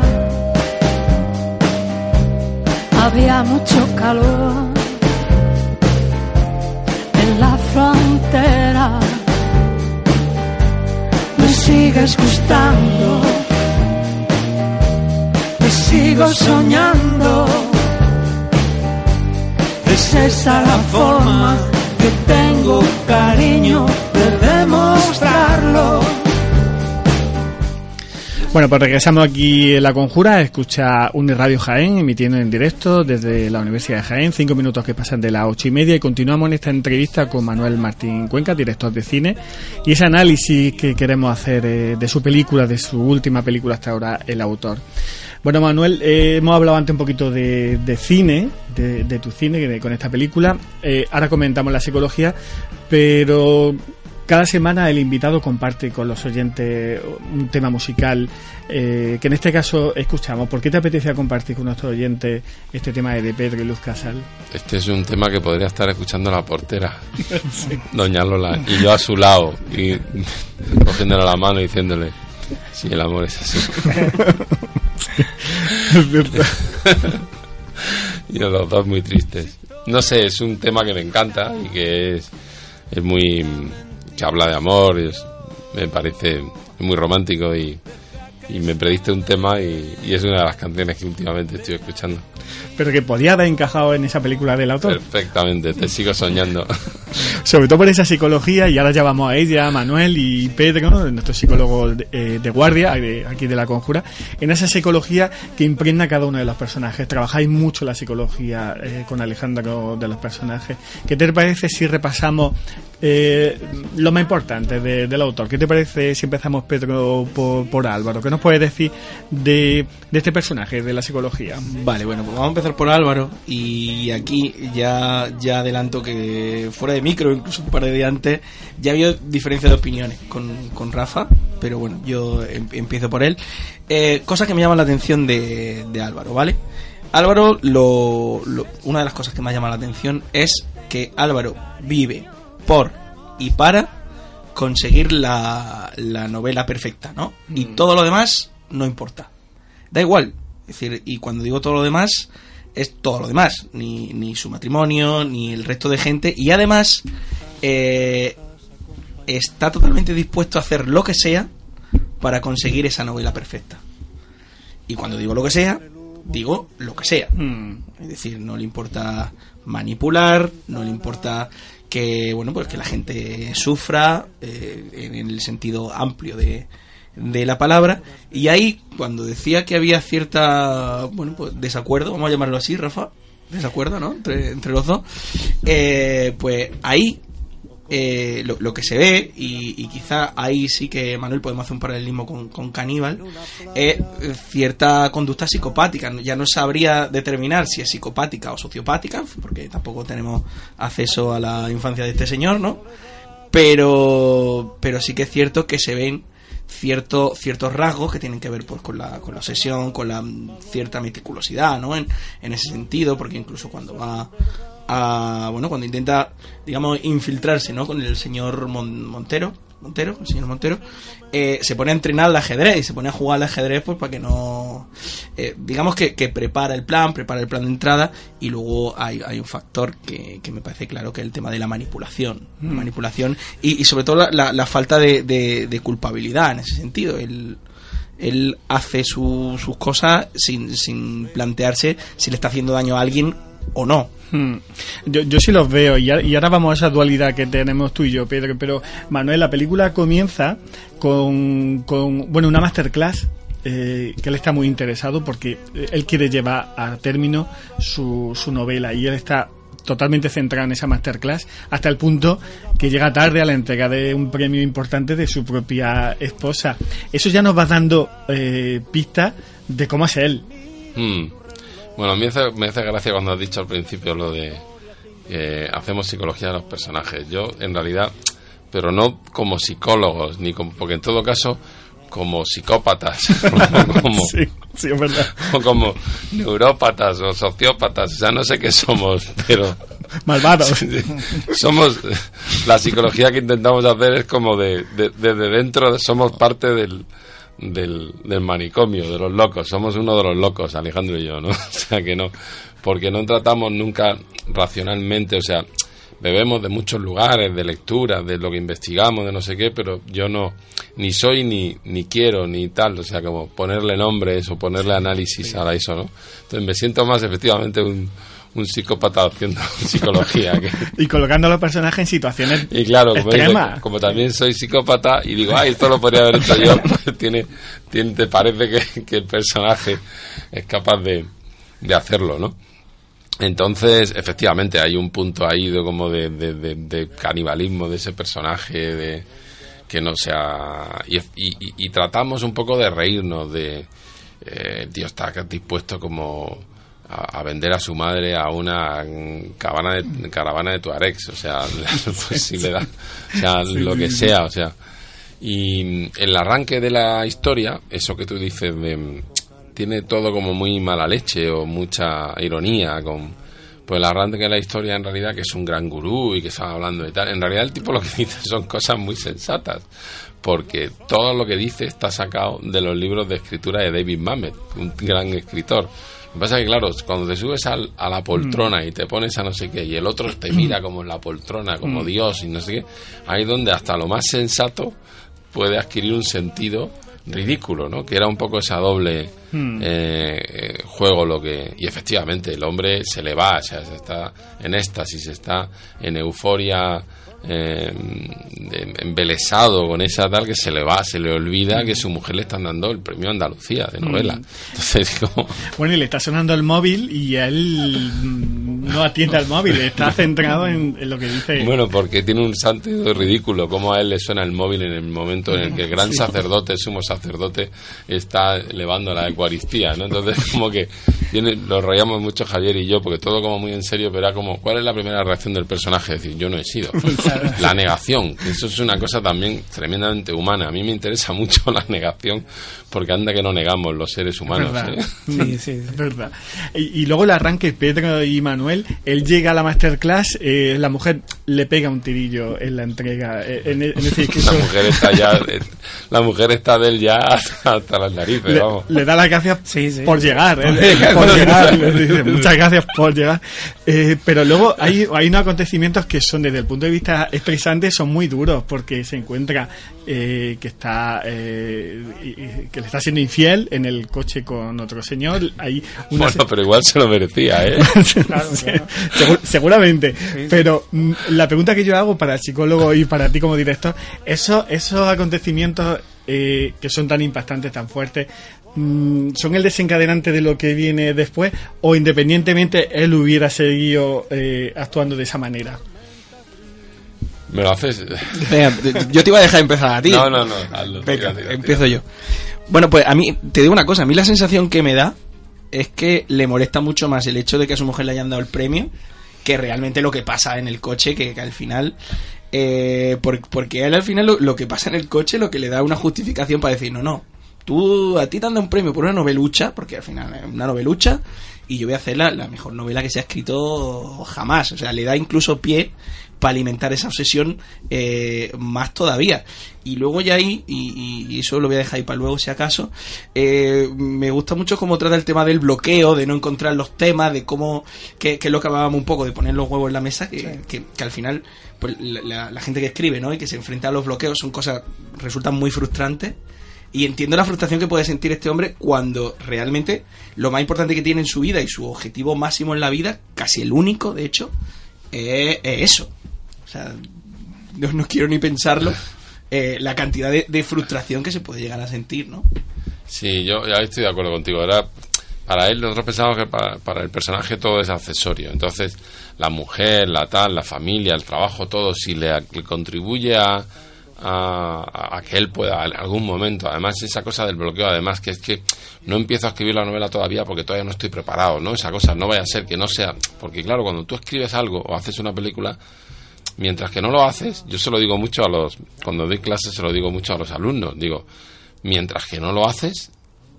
había mucho calor frontera. Me sigues gustando, me sigo soñando. Es esa la forma que tengo, cariño, de demostrarlo. Bueno, pues regresamos aquí en La Conjura, escucha Uniradio Jaén, emitiendo en directo desde la Universidad de Jaén, cinco minutos que pasan de las ocho y media y continuamos en esta entrevista con Manuel Martín Cuenca, director de cine, y ese análisis que queremos hacer eh, de su película, de su última película hasta ahora, El Autor. Bueno, Manuel, eh, hemos hablado antes un poquito de, de cine, de, tu cine de- con esta película, Eh, ahora comentamos la psicología, pero cada semana el invitado comparte con los oyentes un tema musical eh, que en este caso escuchamos. ¿Por qué te apetece compartir con nuestros oyentes este tema de Pedro y Luz Casal? Este es un tema que podría estar escuchando la portera, <laughs> doña Lola, y yo a su lado, y <laughs> cogiéndole la mano y diciéndole, si el amor es así. Es <laughs> verdad. y los dos muy tristes. No sé, es un tema que me encanta y que es, es muy... que habla de amor, es- me parece muy romántico y, y me prediste un tema y, y es una de las canciones que últimamente estoy escuchando. Pero que podía haber encajado en esa película del autor. Perfectamente, te sigo soñando. <laughs> Sobre todo por esa psicología, y ahora ya vamos a ella, a Manuel y Pedro, nuestro psicólogo de, eh, de guardia, de- aquí de la conjura, en esa psicología que impregna cada uno de los personajes. Trabajáis mucho la psicología eh, con Alejandro de los personajes. ¿Qué te parece si repasamos eh, lo más importante de- del autor? ¿Qué te parece si empezamos, Pedro, por, Álvaro? ¿Qué nos puedes decir de, este personaje, de la psicología? Vale, bueno, pues vamos a empezar por Álvaro y aquí ya, ya adelanto que fuera de micro, incluso un par de días antes, ya había diferencia de opiniones con, con Rafa, pero bueno, yo em- empiezo por él. Eh, cosas que me llaman la atención de, de Álvaro, ¿vale? Álvaro, lo, una de las cosas que me ha llamado la atención es que Álvaro vive por y para conseguir la, la novela perfecta, ¿no? Y todo lo demás no importa. Da igual. Es decir, y cuando digo todo lo demás, es todo lo demás. Ni, ni su matrimonio, ni el resto de gente. Y además, eh, está totalmente dispuesto a hacer lo que sea para conseguir esa novela perfecta. Y cuando digo lo que sea, digo lo que sea. Es decir, no le importa manipular, no le importa que, bueno, pues que la gente sufra eh, en el sentido amplio de, de la palabra. Y ahí, cuando decía que había cierta, bueno, pues desacuerdo, vamos a llamarlo así, Rafa, desacuerdo, ¿no? Entre, entre los dos, eh, pues ahí eh, lo, que se ve, y, y quizá ahí sí que, Manuel, podemos hacer un paralelismo con, con Caníbal, es cierta conducta psicopática. Ya no sabría determinar si es psicopática o sociopática, porque tampoco tenemos acceso a la infancia de este señor, ¿no? Pero, pero sí que es cierto que se ven cierto, ciertos rasgos que tienen que ver pues con la, con la obsesión, con la mm, cierta meticulosidad, ¿no? En, en ese sentido, porque incluso cuando va a, bueno, cuando intenta, digamos, infiltrarse, ¿no? Con el señor Mon- Montero, Montero, el señor Montero, eh, se pone a entrenar al ajedrez y se pone a jugar al ajedrez pues para que no, eh, digamos que, que prepara el plan, prepara el plan de entrada y luego hay, hay un factor que, que me parece claro que es el tema de la manipulación, Mm. manipulación y, y sobre todo la, la- la falta de, de- de culpabilidad en ese sentido, el él hace su- sus cosas sin, sin plantearse si le está haciendo daño a alguien o no. Hmm. Yo, yo sí los veo y, ahora vamos a esa dualidad que tenemos tú y yo, Pedro. Pero Manuel, la película comienza con, con bueno, una masterclass eh, que él está muy interesado porque eh, él quiere llevar a término su, su novela y él está totalmente centrado en esa masterclass hasta el punto que llega tarde a la entrega de un premio importante de su propia esposa. Eso ya nos va dando eh, pistas de cómo es él. Mm. Bueno, me hace, me hace gracia cuando has dicho al principio lo de que hacemos psicología de los personajes. Yo, en realidad, pero no como psicólogos, ni como, porque en todo caso, como psicópatas, <laughs> como, Sí, sí, es verdad. o <laughs> como neurópatas o sociópatas, o sea, no sé qué somos, pero Malvados. <laughs> somos la psicología que intentamos hacer es como de, de- desde dentro somos parte del, del, del manicomio de los locos. Somos uno de los locos Alejandro y yo no <laughs> o sea que no. Porque no tratamos nunca racionalmente o sea bebemos de muchos lugares de lectura de lo que investigamos de no sé qué pero yo no ni soy ni ni quiero ni tal. O sea como ponerle nombres o ponerle análisis a eso no entonces me siento más efectivamente un un psicópata haciendo <laughs> psicología. que- y colocando a los personajes en situaciones y claro, como, también soy psicópata y digo, ay, esto lo podría haber hecho yo, <laughs> pues tiene, tiene, te parece que, que el personaje es capaz de, de hacerlo, ¿no? Entonces, efectivamente, hay un punto ahí de, como de, de- de- de canibalismo de ese personaje, de que no sea... Y, y- y- tratamos un poco de reírnos de... eh, tío está dispuesto como a, a vender a su madre a una cabana de, caravana de Tuaregs, o sea, <laughs> pues si le o sea, lo que sea, o sea. Y el arranque de la historia, eso que tú dices de tiene todo como muy mala leche o mucha ironía con pues el arranque de la historia en realidad que es un gran gurú y que estaba hablando de tal en realidad el tipo lo que <laughs> dice son cosas muy sensatas porque todo lo que dice está sacado de los libros de escritura de David Mamet un gran escritor lo que pasa es que claro cuando te subes al- a la poltrona y te pones a no sé qué y el otro te mira como en la poltrona como Mm. Dios y no sé qué ahí es donde hasta lo más sensato puede adquirir un sentido ridículo, ¿no? Que era un poco esa doble Hmm. eh, eh, juego lo que y efectivamente el hombre se le va, o sea, se está en éxtasis, está en euforia eh, de- embelesado con esa tal que se le va, se le olvida que su mujer le están dando el premio Andalucía de novela. Mm. Entonces, <laughs> como Bueno, y le está sonando el móvil y él no atiende al móvil, está centrado en, en lo que dice. Bueno, porque tiene un sentido ridículo, como a él le suena el móvil en el momento en el que el gran Sí. sacerdote, el sumo sacerdote, está elevando la Eucaristía, ¿no? Entonces, <laughs> como que viene, nos reíamos mucho Javier y yo, porque todo como muy en serio, pero era como, ¿cuál es la primera reacción del personaje? Es decir, yo no he sido. <laughs> la negación, eso es una cosa también tremendamente humana. A mí me interesa <laughs> mucho la negación, porque anda que no negamos los seres humanos. ¿eh? Sí, sí, es verdad. Y, y luego el arranque, Pedro y Manuel, él llega a la masterclass, eh, la mujer le pega un tirillo en la entrega, eh, en, en ese. <laughs> La mujer está ya, eh, la mujer está de él ya hasta, hasta las narices, le, vamos. le da las gracias Sí, sí. por llegar, ¿eh? por llegar. <laughs> dice, Muchas gracias por llegar. Eh, pero luego hay, hay unos acontecimientos que son, desde el punto de vista estresante, son muy duros, porque se encuentra eh, que está eh, que le está siendo infiel en el coche con otro señor. Hay una Bueno, pero igual se lo merecía, ¿eh? <laughs> Sí, <laughs> segur- seguramente. Pero mm, la pregunta que yo hago para el psicólogo y para ti como director, esos, esos acontecimientos eh, que son tan impactantes, tan fuertes, mm, ¿son el desencadenante de lo que viene después? ¿O independientemente él hubiera seguido eh, actuando de esa manera? Me lo haces. Venga, yo te iba a dejar empezar a ti. No, no, no. hazlo, Venga, tira, tira, empiezo tira. yo. Bueno, pues a mí, te digo una cosa, a mí la sensación que me da es que le molesta mucho más el hecho de que a su mujer le hayan dado el premio que realmente lo que pasa en el coche, que, al final... eh, por- porque él al final lo, lo que pasa en el coche lo que le da una justificación para decir, no, no, tú a ti te han dado un premio por una novelucha, porque al final es una novelucha, y yo voy a hacer la, la mejor novela que se ha escrito jamás. O sea, le da incluso pie para alimentar esa obsesión eh, más todavía. Y luego ya ahí, y, eso lo voy a dejar ahí para luego si acaso, eh, me gusta mucho cómo trata el tema del bloqueo, de no encontrar los temas, de cómo, que, que es lo que hablábamos un poco, de poner los huevos en la mesa, que, que- que al final pues, la, la- la gente que escribe ¿no? y que se enfrenta a los bloqueos son cosas, resultan muy frustrantes. Y entiendo la frustración que puede sentir este hombre cuando realmente lo más importante que tiene en su vida y su objetivo máximo en la vida, casi el único, de hecho, es, es eso. O sea, no, quiero ni pensarlo, eh, la cantidad de, de frustración que se puede llegar a sentir, ¿no? Sí, yo ya estoy de acuerdo contigo. Para él, nosotros pensamos que para, para el personaje todo es accesorio. Entonces, la mujer, la tal, la familia, el trabajo, todo, si le, le contribuye a, a, a que él pueda en algún momento, además esa cosa del bloqueo, además que es que no empiezo a escribir la novela todavía porque todavía no estoy preparado, ¿no? Esa cosa no vaya a ser que no sea, porque claro, cuando tú escribes algo o haces una película, mientras que no lo haces, yo se lo digo mucho a los, cuando doy clases se lo digo mucho a los alumnos, digo, mientras que no lo haces,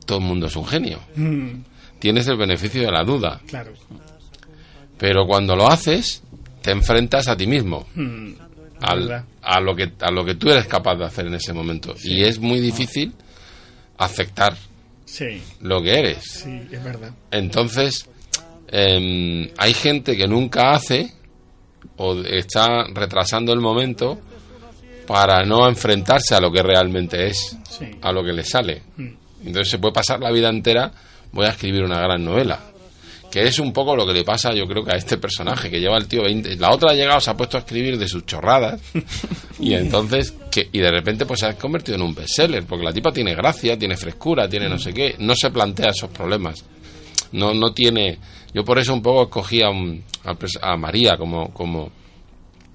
todo el mundo es un genio. Mm, Tienes el beneficio de la duda, claro. pero cuando lo haces, te enfrentas a ti mismo, Mm, al- a, lo que, a lo que tú eres capaz de hacer en ese momento. Y es muy difícil aceptar Sí, lo que eres. sí, es verdad. Entonces, em, hay gente que nunca hace o está retrasando el momento para no enfrentarse a lo que realmente es, Sí. a lo que le sale. Mm. Entonces se puede pasar la vida entera, voy a escribir una gran novela. Que es un poco lo que le pasa, yo creo que a este personaje que lleva el tío 20. La otra ha llegado, se ha puesto a escribir de sus chorradas. y <laughs> entonces, que, y de repente, pues se ha convertido en un bestseller. Porque la tipa tiene gracia, tiene frescura, tiene no sé qué. No se plantea esos problemas. No, no tiene. Yo por eso un poco escogí a, un- a María como, como,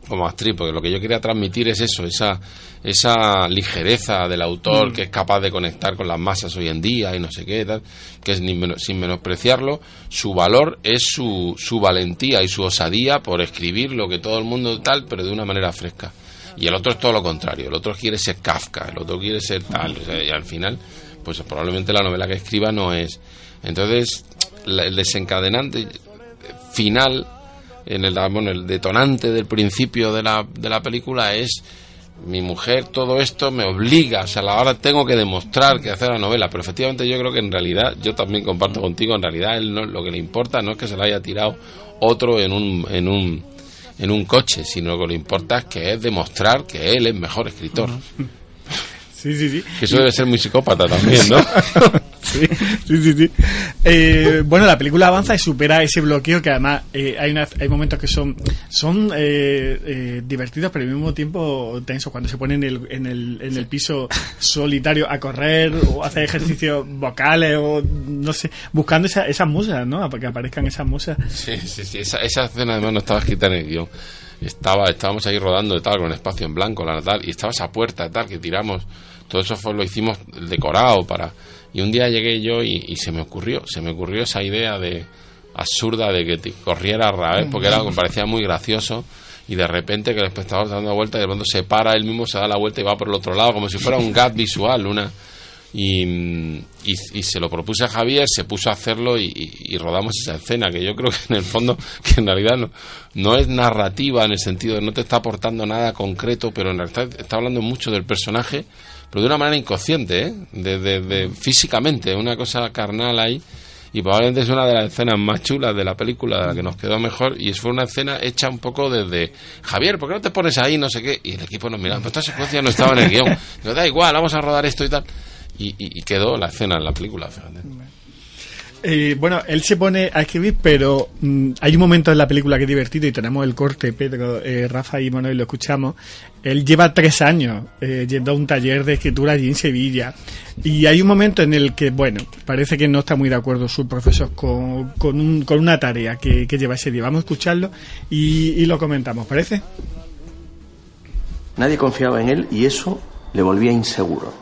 como actriz, porque lo que yo quería transmitir es eso, esa, esa ligereza del autor Mm. que es capaz de conectar con las masas hoy en día y no sé qué, tal, que es sin menospreciarlo, su valor es su, su valentía y su osadía por escribir lo que todo el mundo tal, pero de una manera fresca. Y el otro es todo lo contrario, el otro quiere ser Kafka, el otro quiere ser tal, o sea, y al final, pues probablemente la novela que escriba no es. Entonces, el desencadenante final en el, bueno, el detonante del principio de la, de la película es mi mujer, todo esto me obliga, o sea, ahora tengo que demostrar que hacer la novela, pero efectivamente yo creo que en realidad, yo también comparto contigo, en realidad él no- lo que le importa no es que se la haya tirado otro en un, en un, en un coche, sino que lo que importa es que es demostrar que él es mejor escritor. <laughs> Sí, sí, sí. Que eso debe ser muy psicópata también, ¿no? Sí, sí, sí. Eh, bueno, la película avanza y supera ese bloqueo que además eh, hay, una- hay momentos que son, eh, eh, divertidos, pero al mismo tiempo tensos. Cuando se pone en el, en el, en el piso solitario a correr o hacer ejercicios vocales o no sé, buscando esa, esas musas, ¿no? Para que aparezcan esas musas. Sí, sí, sí. Esa, esa escena además no estaba escrita en el guion. Estaba, estábamos ahí rodando de tal, con espacio en blanco, la tal, y estaba esa puerta tal, que tiramos. Todo eso fue, lo hicimos decorado para. Y un día llegué yo y, y se me ocurrió, se me ocurrió esa idea de absurda de que te corriera a revés, porque era algo que parecía muy gracioso y de repente que el espectador está dando vuelta y de pronto se para él mismo, se da la vuelta y va por el otro lado, como si fuera un gag visual, una y, y, y se lo propuse a Javier, se puso a hacerlo y, y- y rodamos esa escena, que yo creo que en el fondo, <laughs> que en realidad no, no es narrativa en el sentido de no te está aportando nada concreto, pero en realidad está hablando mucho del personaje, pero de una manera inconsciente, ¿eh? de, de- de- físicamente, una cosa carnal ahí. Y probablemente es una de las escenas más chulas de la película, la que nos quedó mejor. Y fue una escena hecha un poco desde Javier, ¿por qué no te pones ahí? No sé qué. Y el equipo nos miraba, pues esta secuencia no estaba en el guion. Digo, da igual, vamos a rodar esto y tal. Y, y- y quedó la escena en la película, fíjate. Eh, bueno, él se pone a escribir, pero mm, hay un momento en la película que es divertido y tenemos el corte, Pedro, eh, Rafa y Manuel lo escuchamos. Él lleva tres años eh, yendo a un taller de escritura allí en Sevilla y hay un momento en el que, bueno, parece que no está muy de acuerdo su profesor con, con, un- con una tarea que, lleva ese día. Vamos a escucharlo y lo comentamos, ¿parece? Nadie confiaba en él y eso le volvía inseguro.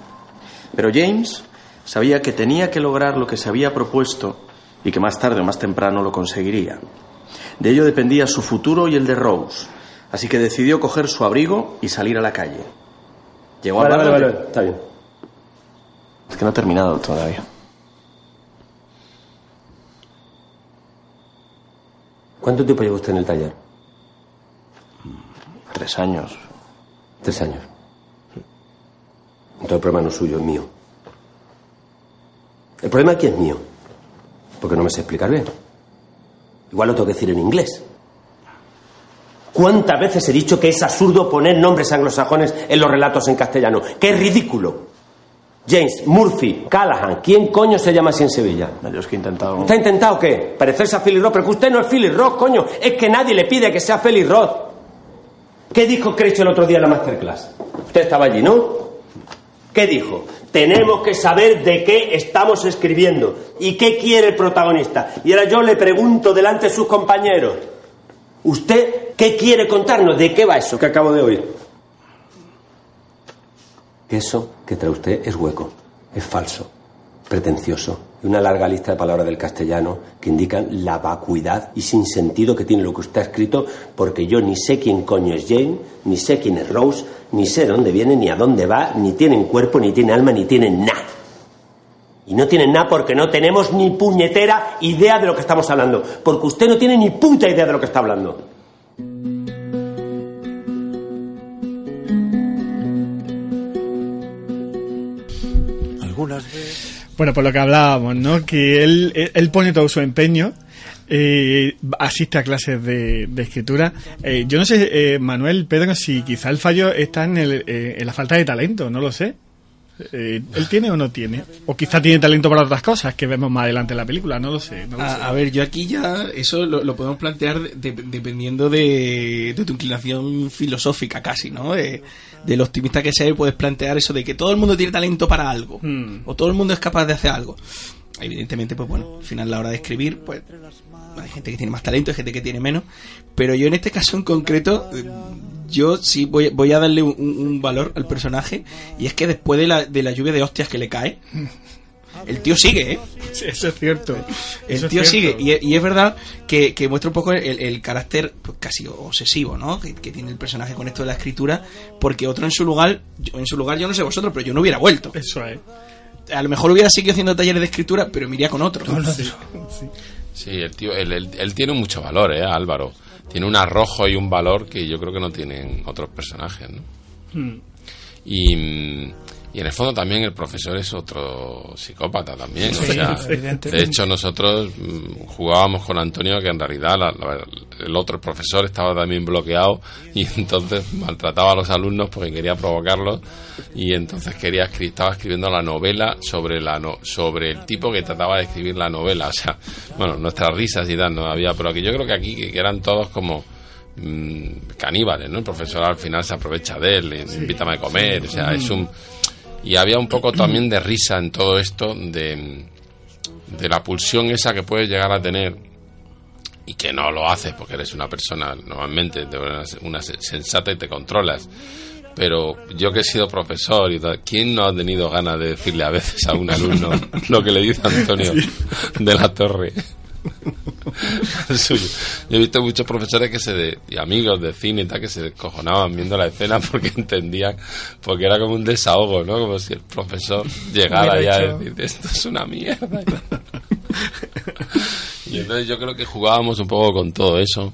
Pero James sabía que tenía que lograr lo que se había propuesto y que más tarde o más temprano lo conseguiría. De ello dependía su futuro y el de Rose, así que decidió coger su abrigo y salir a la calle. Llegó Vale, al bar vale, vale, está bien. Es que no ha terminado todavía. ¿Cuánto tiempo lleva usted en el taller? Tres años. Tres años. Entonces el problema no es suyo, es mío. El problema aquí es mío. Porque no me sé explicar bien. Igual lo tengo que decir en inglés. ¿Cuántas veces he dicho que es absurdo poner nombres anglosajones en los relatos en castellano? ¡Qué ridículo! James, Murphy, Callahan, ¿quién coño se llama así en Sevilla? Yo es que he intentado... ¿Usted ha intentado qué? ¿Parecerse a Philly Roth? Pero que usted no es Philly Roth, coño. Es que nadie le pide que sea Philly Roth. ¿Qué dijo Crecho el otro día en la masterclass? Usted estaba allí, ¿no? ¿Qué dijo? Tenemos que saber de qué estamos escribiendo y qué quiere el protagonista. Y ahora yo le pregunto delante de sus compañeros, ¿usted qué quiere contarnos? ¿De qué va eso que acabo de oír? Eso que trae usted es hueco, es falso, pretencioso y una larga lista de palabras del castellano que indican la vacuidad y sin sentido que tiene lo que usted ha escrito, porque yo ni sé quién coño es Jane, ni sé quién es Rose, ni sé dónde viene, ni a dónde va, ni tienen cuerpo, ni tienen alma, ni tienen nada. Y no tienen nada porque no tenemos ni puñetera idea de lo que estamos hablando, porque usted no tiene ni puta idea de lo que está hablando. Bueno, por lo que hablábamos, ¿no? Que él, él- pone todo su empeño, eh, asiste a clases de, de escritura. Eh, yo no sé, eh, Manuel, Pedro, si quizá el fallo está en, el, eh, en la falta de talento, no lo sé. Eh, ¿Él tiene o no tiene? O quizá tiene talento para otras cosas que vemos más adelante en la película, no lo sé. no lo sé. A, a ver, yo aquí ya eso lo, lo podemos plantear de- de- dependiendo de, de tu inclinación filosófica casi, ¿no? De, del optimista que sea, puedes plantear eso de que todo el mundo tiene talento para algo, o todo el mundo es capaz de hacer algo. Evidentemente, pues bueno, al final a la hora de escribir, pues hay gente que tiene más talento, hay gente que tiene menos, pero yo en este caso en concreto, eh, yo sí voy, voy a darle un, un valor al personaje, y es que después de la, de la lluvia de hostias que le cae, <laughs> el tío sigue, ¿eh? Sí, eso es cierto. El Eso tío sigue, y, es- y es verdad que, que muestra un poco el, el carácter pues, casi obsesivo, ¿no? Que, que tiene el personaje con esto de la escritura, porque otro en su lugar, yo- en su lugar yo no sé vosotros, pero yo no hubiera vuelto. Eso es. A lo mejor hubiera seguido haciendo talleres de escritura, pero me iría con otro. Sí, el tío, él, él- él tiene mucho valor, ¿eh, Álvaro? Tiene un arrojo y un valor que yo creo que no tienen otros personajes, ¿no? Hmm. Y, mm, y en el fondo también el profesor es otro psicópata también. Sí, o sea, de hecho, nosotros mm, jugábamos con Antonio que en realidad la- la- el otro profesor estaba también bloqueado y entonces maltrataba a los alumnos porque quería provocarlos y entonces quería estaba escribiendo la novela sobre la no- sobre el tipo que trataba de escribir la novela. <laughs> O sea, bueno, nuestras risas y tal no había, pero que yo creo que aquí que, eran todos como mm, caníbales, ¿no? El profesor al final se aprovecha de él, le invítame a comer, o sea, es un... Y había un poco también de risa en todo esto de, de la pulsión esa que puedes llegar a tener y que no lo haces porque eres una persona normalmente de una, una sensata y te controlas pero yo que he sido profesor y tal, ¿quién no ha tenido ganas de decirle a veces a un alumno <laughs> lo que le dice Antonio de la Torre? <laughs> Al suyo. Yo he visto muchos profesores que se de- y amigos de cine y tal que se descojonaban viendo la escena porque entendían, porque era como un desahogo, ¿no? Como si el profesor llegara ya a decir, esto es una mierda. <laughs> y entonces yo creo que jugábamos un poco con todo eso,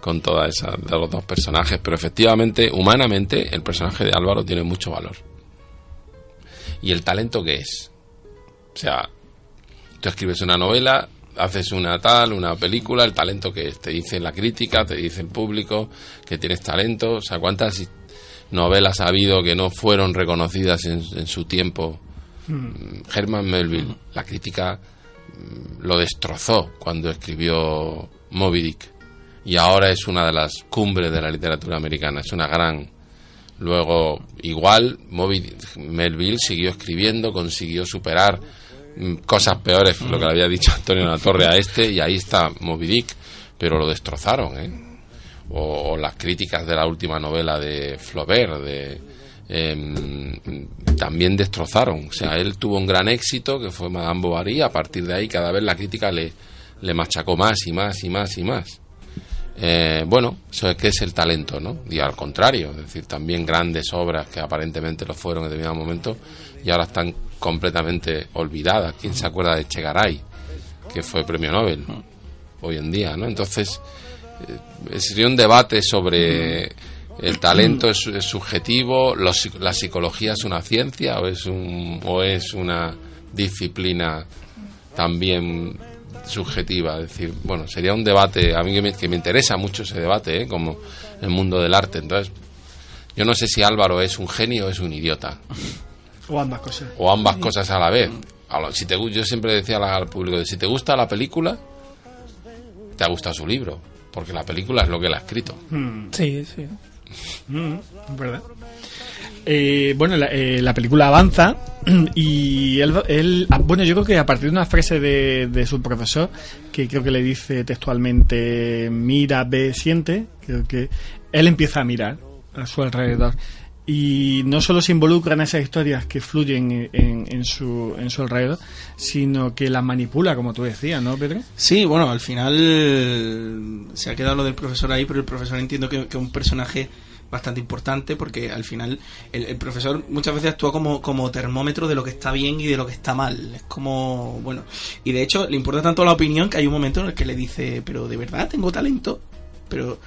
con toda esa de los dos personajes, pero efectivamente, humanamente, el personaje de Álvaro tiene mucho valor. ¿Y el talento qué es? O sea, tú escribes una novela, haces una tal, una película, el talento que es, te dice la crítica, te dice el público que tienes talento, o sea, cuántas novelas ha habido que no fueron reconocidas en, en su tiempo. Mm, Herman Melville, la crítica mm, lo destrozó cuando escribió Moby Dick. Y ahora es una de las cumbres de la literatura americana, es una gran. Luego, igual, Moby Melville siguió escribiendo, consiguió superar cosas peores, lo que le había dicho Antonio La Torre a este, y ahí está Moby Dick, pero lo destrozaron, ¿eh? O, las críticas de la última novela de Flaubert, de, em, también destrozaron. O sea, él tuvo un gran éxito, que fue Madame Bovary, a partir de ahí cada vez la crítica le, le machacó más y más y más y más. Eh, bueno, eso es que es el talento, ¿no? Y al contrario, es decir, también grandes obras que aparentemente lo fueron en determinado momento y ahora están completamente olvidadas. ¿Quién se acuerda de Chegaray, que fue premio Nobel hoy en día, ¿no? Entonces, eh, sería un debate sobre el talento es, es subjetivo, los- la psicología es una ciencia o es, un, o es una disciplina también subjetiva. Es decir, bueno, sería un debate, a mí que me, que me interesa mucho ese debate, ¿eh? como el mundo del arte. Entonces, yo no sé si Álvaro es un genio o es un idiota, O ambas cosas. o ambas cosas a la vez. A lo- Si te, yo siempre decía al- al público, si te gusta la película, te ha gustado su libro, porque la película es lo que él ha escrito. Sí, sí. Mm, es verdad. Eh, bueno, la, eh, la película avanza <clears throat> y él, él- ah, bueno, yo creo que a partir de una frase de, de su profesor, que creo que le dice textualmente, mira, ve, siente, creo que él empieza a mirar a su alrededor. Y no solo se involucra en esas historias que fluyen en, en su, en su alrededor, sino que las manipula, como tú decías, ¿no, Pedro? Sí, bueno, al final se ha quedado lo del profesor ahí, pero el profesor entiendo que que es un personaje bastante importante porque al final el, el profesor muchas veces actúa como, como termómetro de lo que está bien y de lo que está mal. Es como, bueno, y de hecho le importa tanto la opinión que hay un momento en el que le dice, pero de verdad tengo talento, pero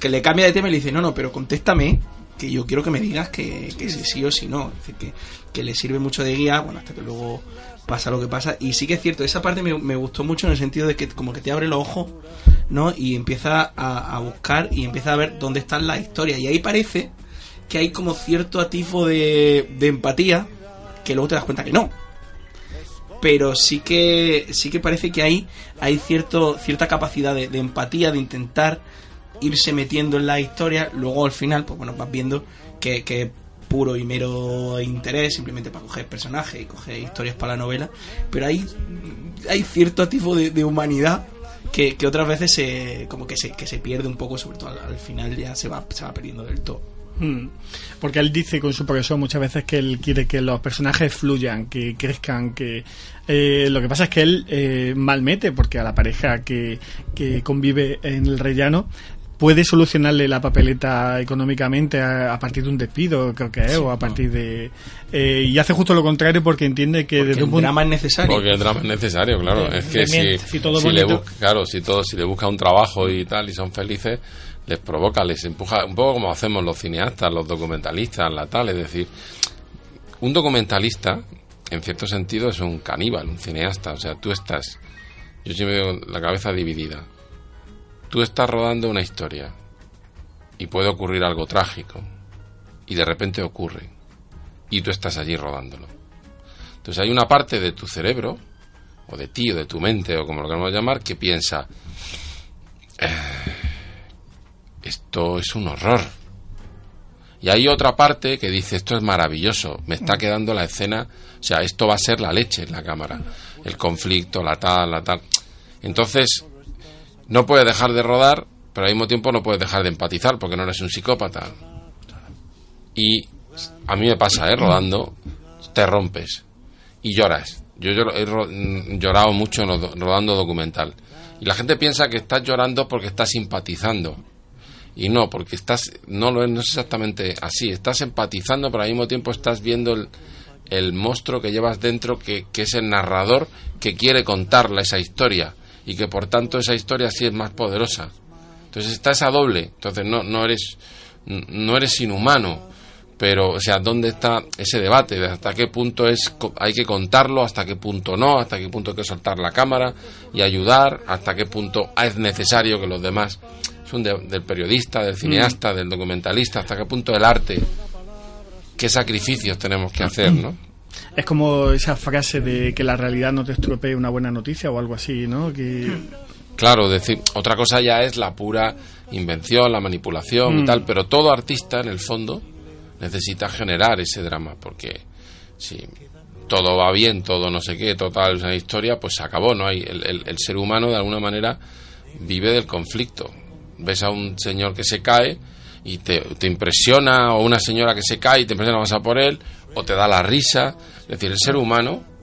que le cambia de tema y le dice, no, no, pero contéstame que yo quiero que me digas que, que sí, sí o sí no. Es decir, que, que le sirve mucho de guía, bueno, hasta que luego pasa lo que pasa. Y sí que es cierto, esa parte me, me gustó mucho en el sentido de que como que te abre los ojos, ¿no? Y empieza a, a buscar y empieza a ver dónde están las historias. Y ahí parece que hay como cierto atisbo de, de empatía que luego te das cuenta que no. Pero sí que sí que parece que ahí hay cierto cierta capacidad de, de empatía, de intentar irse metiendo en la historia. Luego al final, pues bueno, vas viendo que, que es puro y mero interés, simplemente para coger personajes y coger historias para la novela. Pero hay, hay cierto atisbo de, humanidad que, que otras veces se, como que se, que se pierde un poco, sobre todo al, al final ya se va, se va perdiendo del todo. Mm. Porque él dice con su profesor muchas veces que él quiere que los personajes fluyan, que crezcan, que eh, lo que pasa es que él eh, malmete porque a la pareja que, que convive en el rellano puede solucionarle la papeleta económicamente a, a partir de un despido, creo que es, o a partir de... eh, y hace justo lo contrario porque entiende que desde un punto... drama es necesario. Porque el drama es necesario, claro. Eh, es que si, si todo si le claro, si todo, si le busca un trabajo y tal y son felices, les provoca, les empuja, un poco como hacemos los cineastas, los documentalistas, la tal, es decir, un documentalista, en cierto sentido, es un caníbal, un cineasta, o sea, tú estás, yo siempre veo la cabeza dividida, tú estás rodando una historia y puede ocurrir algo trágico y de repente ocurre y tú estás allí rodándolo. Entonces hay una parte de tu cerebro, o de ti, o de tu mente, o como lo queramos llamar, que piensa, "Eh, esto es un horror. Y hay otra parte que dice, esto es maravilloso, me está quedando la escena, o sea, esto va a ser la leche en la cámara, el conflicto, la tal, la tal. Entonces, no puedes dejar de rodar, pero al mismo tiempo no puedes dejar de empatizar porque no eres un psicópata. y a mí me pasa, ¿eh? Rodando, te rompes y lloras. Yo he mm, llorado mucho rodando documental. Y la gente piensa que estás llorando porque estás simpatizando. Y no, porque estás, no lo es, no es exactamente así. Estás empatizando, pero al mismo tiempo estás viendo el, el monstruo que llevas dentro, que, que es el narrador que quiere contarla esa historia. Y que por tanto esa historia sí es más poderosa. Entonces está esa doble. Entonces no, no eres, no eres inhumano. Pero, o sea, ¿dónde está ese debate? De hasta qué punto es, hay que contarlo, hasta qué punto no, hasta qué punto hay que soltar la cámara y ayudar, hasta qué punto es necesario que los demás, son de- del periodista, del cineasta, del documentalista, hasta qué punto el arte, qué sacrificios tenemos que hacer, ¿no? Es como esa frase de que la realidad no te estropee una buena noticia o algo así, ¿no? Que... Claro, decir, otra cosa ya es la pura invención, la manipulación y Mm. tal, pero todo artista en el fondo necesita generar ese drama, porque si todo va bien, todo no sé qué, total es una historia, pues se acabó, ¿no? Hay, el, el- el ser humano de alguna manera vive del conflicto. Ves a un señor que se cae y te, te impresiona, o una señora que se cae y te impresiona, vas a por él, o te da la risa. Es decir, el ser humano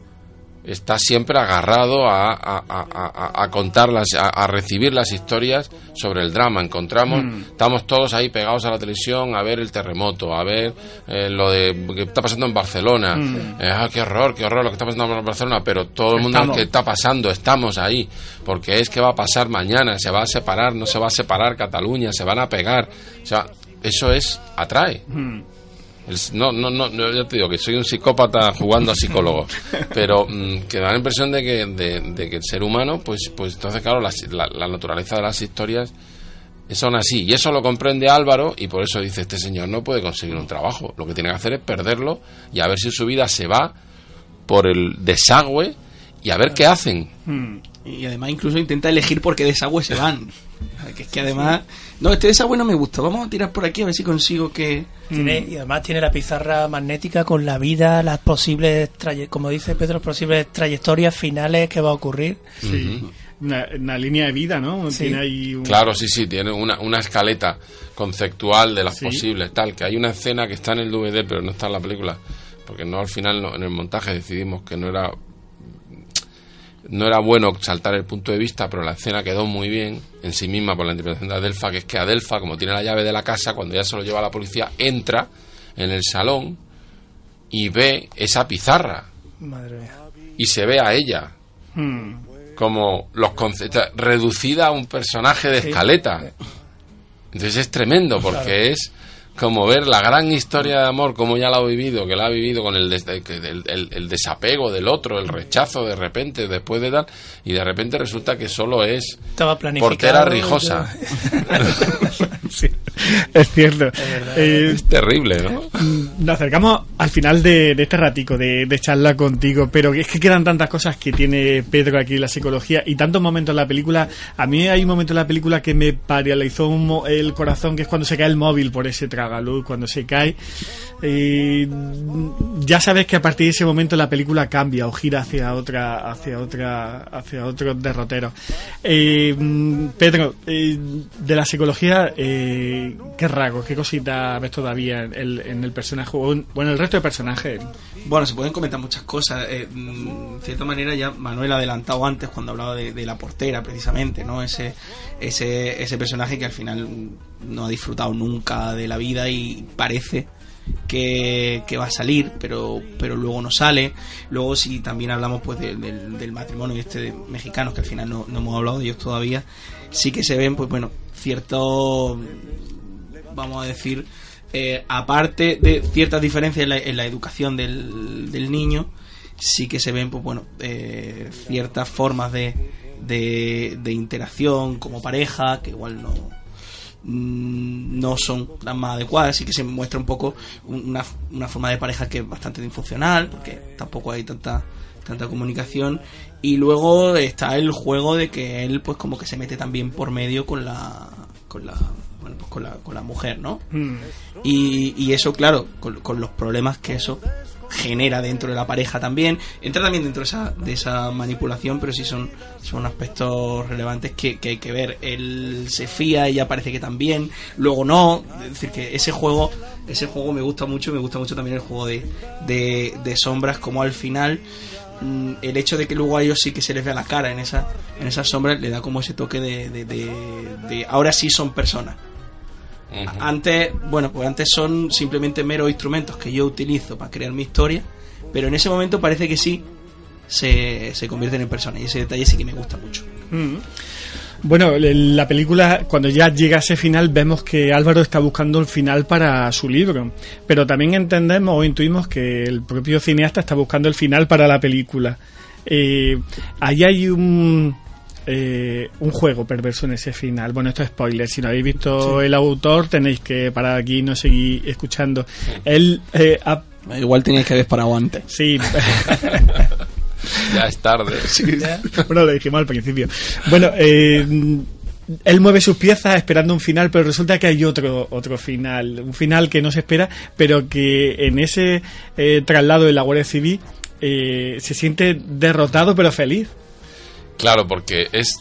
está siempre agarrado a, a, a- a- a contar las, a, a recibir las historias sobre el drama. Encontramos, Mm. estamos todos ahí pegados a la televisión a ver el terremoto, a ver eh, lo de que está pasando en Barcelona. Mm. Eh, ah, qué horror, qué horror lo que está pasando en Barcelona, pero todo el mundo Estamos. que está pasando, estamos ahí, porque es que va a pasar mañana, se va a separar, no se va a separar Cataluña, se van a pegar. O sea, eso es, atrae. Mm. El- no, no, no, no, yo te digo que soy un psicópata jugando a psicólogo, <laughs> pero mm, que da la impresión de que, de, de que el ser humano, pues, pues entonces, claro, las- la, la naturaleza de las historias son así. Y eso lo comprende Álvaro y por eso dice, este señor no puede conseguir un trabajo. Lo que tiene que hacer es perderlo y a ver si su vida se va por el desagüe y a ver qué hacen. Mm. Y además incluso intenta elegir por qué desagüe se van. <laughs> Sea, que es que además... No, este desagüe no me gusta. Vamos a tirar por aquí a ver si consigo que... Tiene- y además tiene la pizarra magnética con la vida, las posibles, como dice Pedro, posibles trayectorias finales que va a ocurrir. Sí. Una, una línea de vida, ¿no? Sí. Tiene ahí un- Claro, sí, sí, tiene una, una escaleta conceptual de las Sí. posibles, tal, que hay una escena que está en el DVD, pero no está en la película, porque no al final, no, en el montaje decidimos que no era no era bueno saltar el punto de vista, pero la escena quedó muy bien en sí misma por la interpretación de Adelfa, que es que Adelfa, como tiene la llave de la casa, cuando ya se lo lleva a la policía, entra en el salón y ve esa pizarra Madre mía. y se ve a ella Mm. como los conceptos reducida a un personaje de escaleta. Entonces es tremendo porque es como ver la gran historia de amor como ya la ha vivido, que la ha vivido con el, des- el, el- el desapego del otro, el rechazo de repente después de tal y de repente resulta que solo es Estaba portera rijosa. <laughs> Es cierto. Eh, es terrible, ¿no? Nos acercamos al final de, de este ratico de, de charla contigo, pero es que quedan tantas cosas que tiene Pedro aquí en la psicología y tantos momentos en la película. A mí hay un momento en la película que me paralizó un mo- el corazón, que es cuando se cae el móvil por ese tragaluz, cuando se cae. Eh, ya sabes que a partir de ese momento la película cambia o gira hacia otra, hacia otra, hacia otro derrotero. Eh, Pedro, eh, de la psicología, eh, qué rasgos, qué cosita ves todavía en el, en el personaje o en, bueno, el resto de personajes. Bueno, se pueden comentar muchas cosas. Eh, de cierta manera ya Manuel ha adelantado antes cuando hablaba de, de la portera, precisamente, ¿no? Ese, ese, ese personaje que al final no ha disfrutado nunca de la vida y parece que, va a salir, pero, pero luego no sale. Luego si también hablamos pues de- del, del matrimonio este de mexicanos, que al final no, no hemos hablado de ellos todavía, sí que se ven, pues bueno, ciertos, vamos a decir, eh, aparte de ciertas diferencias en la, en la educación del, del niño, sí que se ven, pues bueno, eh, ciertas formas de, de, de interacción como pareja, que igual no, no son las más adecuadas, sí que se muestra un poco una, una forma de pareja que es bastante disfuncional, porque tampoco hay tanta tanta comunicación y luego está el juego de que él pues como que se mete también por medio con la con la bueno, pues con la con la mujer, ¿no? Mm. Y, y eso claro, con, con los problemas que eso genera dentro de la pareja también. Entra también dentro de esa, de esa manipulación, pero sí son, son aspectos relevantes que, que hay que ver. Él se fía, ella parece que también, luego no. Es decir, que ese juego, ese juego me gusta mucho, me gusta mucho también el juego de, de, de sombras, como al final mm, el hecho de que luego a ellos sí que se les vea la cara en esa en esas sombras le da como ese toque de, de, de- de ahora sí son personas antes bueno pues antes son simplemente meros instrumentos que yo utilizo para crear mi historia pero en ese momento parece que sí se, se convierten en personas y ese detalle sí que me gusta mucho. Bueno, la película, cuando ya llega a ese final, vemos que Álvaro está buscando el final para su libro. Pero también entendemos o intuimos que el propio cineasta está buscando el final para la película. Eh, ahí hay un, eh, un juego perverso en ese final. Bueno, esto es spoiler. Si no habéis visto Sí. el autor, tenéis que parar aquí y no seguir escuchando. Él eh, ha- igual teníais que haber parado antes Sí. Ya es tarde. <laughs> bueno, lo dijimos al principio. Bueno, eh, él mueve sus piezas esperando un final, pero resulta que hay otro otro final, un final que no se espera, pero que en ese eh, traslado de la Guardia Civil eh, se siente derrotado pero feliz. Claro, porque es.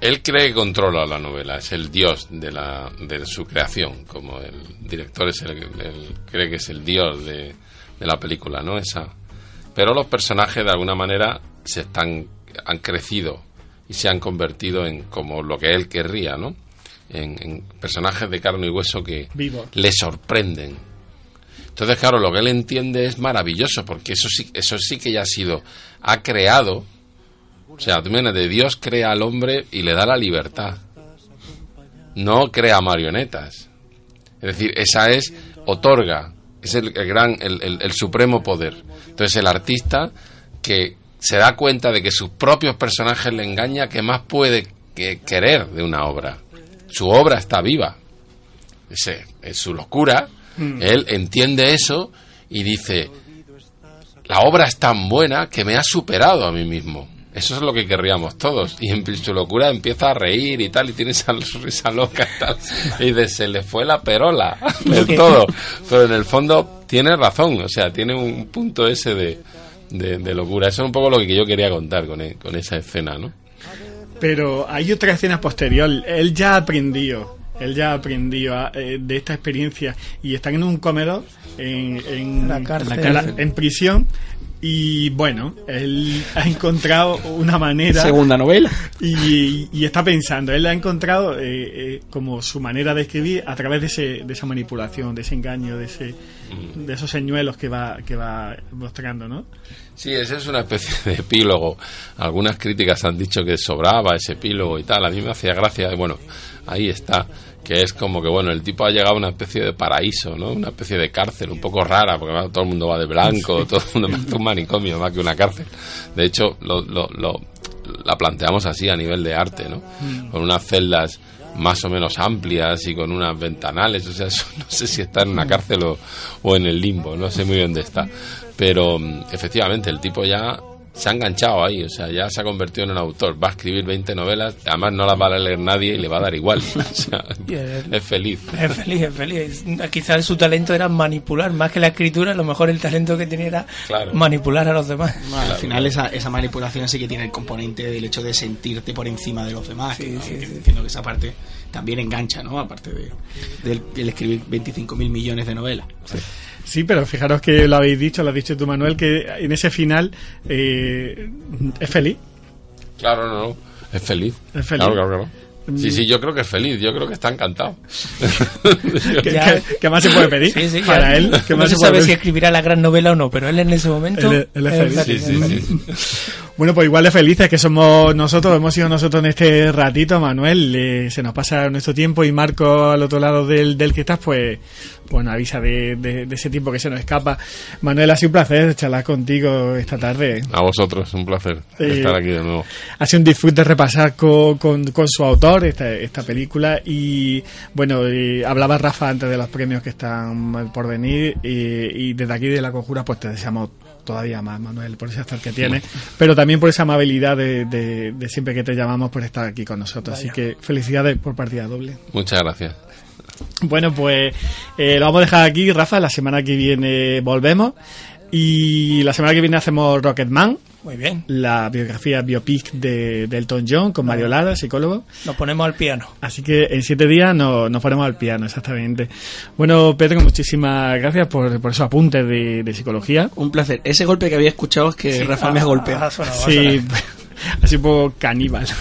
Él cree que controla la novela, es el dios de, la, de su creación, como el director es el, el- cree que es el dios de, de la película, ¿no? Esa. Pero los personajes de alguna manera se están han crecido y se han convertido en como lo que él querría, ¿no? En, en personajes de carne y hueso que Vivo. le sorprenden. Entonces, claro, lo que él entiende es maravilloso, porque eso sí, eso sí que ya ha sido, ha creado, o sea, tú de Dios crea al hombre y le da la libertad. No crea marionetas. Es decir, esa es, otorga, es el, el gran, el, el- el supremo poder. Entonces el artista que se da cuenta de que sus propios personajes le engaña, ¿qué más puede que querer de una obra? Su obra está viva. Es su locura. Mm. Él entiende eso y dice, la obra es tan buena que me ha superado a mí mismo. Eso es lo que querríamos todos. Y en su locura empieza a reír y tal, y tiene esa risa loca y tal. Y dice, se le fue la perola del todo. Pero en el fondo tiene razón, o sea, tiene un punto ese de, de, de locura. Eso es un poco lo que yo quería contar con, e- con esa escena, ¿no? Pero hay otra escena posterior. Él ya ha aprendido. Él ya ha aprendido a- eh, de esta experiencia y están en un comedor en, en, La cárcel. la- en prisión y bueno, él ha encontrado una manera Segunda novela. y, y está pensando, él ha encontrado eh, eh, como su manera de escribir a través de, ese, de esa manipulación, de ese engaño, de ese de esos señuelos que va que va mostrando, ¿no? Sí, ese es una especie de epílogo. Algunas críticas han dicho que sobraba ese epílogo y tal. A mí me hacía gracia. y Bueno, ahí está. Que es como que, bueno, el tipo ha llegado a una especie de paraíso, ¿no? Una especie de cárcel un poco rara, porque todo el mundo va de blanco, todo el mundo va a un manicomio más que una cárcel. De hecho, lo, lo, lo- la planteamos así a nivel de arte, ¿no? Mm. Con unas celdas más o menos amplias y con unas ventanales, o sea, <laughs> eso no sé si está en una cárcel o, o en el limbo, no sé muy bien dónde está. Pero mm, efectivamente, el tipo ya se ha enganchado ahí, o sea, ya se ha convertido en un autor, va a escribir 20 novelas, además no las va a leer nadie y le va a dar igual, <laughs> o sea, Y es- feliz. Es feliz, es feliz. Quizás su talento era manipular, más que la escritura, a lo mejor el talento que tenía era Claro. manipular a los demás. Al final esa, esa manipulación sí que tiene el componente del hecho de sentirte por encima de los demás. que, ¿no? Que entiendo que esa parte también engancha, ¿no? Aparte de, del, del escribir 25.000 millones de novelas. Sí, pero fijaros que lo habéis dicho, lo has dicho tú, Manuel, que en ese final eh, es feliz. Claro, no, no, es feliz. Es feliz. Claro, claro, claro. Sí, Mm. sí, yo creo que es feliz, yo creo que está encantado. <laughs> ¿Qué, qué- qué más se puede pedir Sí, sí, para ya. él? ¿Qué no más se sabe si escribirá la gran novela o no, pero él en ese momento Él- él es feliz. feliz. Sí, sí, <laughs> Bueno, pues igual de felices que somos nosotros, hemos sido nosotros en este ratito, Manuel. eh, se nos pasa nuestro tiempo y Marco al otro lado del, del que estás, pues, bueno, avisa de, de- de ese tiempo que se nos escapa. Manuel, ha sido un placer charlar contigo esta tarde. A vosotros, un placer estar aquí de nuevo. Ha sido un disfrute repasar con, con, con su autor esta, esta película y bueno, eh, hablaba Rafa antes de los premios que están por venir eh, y desde aquí de la conjura pues te deseamos todavía más Manuel por ese actor que tienes <laughs> pero también por esa amabilidad de, de- de siempre que te llamamos por estar aquí con nosotros así que felicidades por partida doble Muchas gracias. Bueno, pues eh, lo vamos a dejar aquí, Rafa. La semana que viene volvemos. Y la semana que viene hacemos Rocketman. Muy bien. La biografía biopic de, de Elton John con Mario Lara, psicólogo. Nos ponemos al piano. Así que en siete días nos, nos ponemos al piano, exactamente. Bueno, Pedro, muchísimas gracias por, por esos apuntes de, de psicología. Un placer. Ese golpe que había escuchado es que Sí, Rafa ah, me ha golpeado. ah, Sí, <laughs> <laughs> así un poco caníbal. <laughs>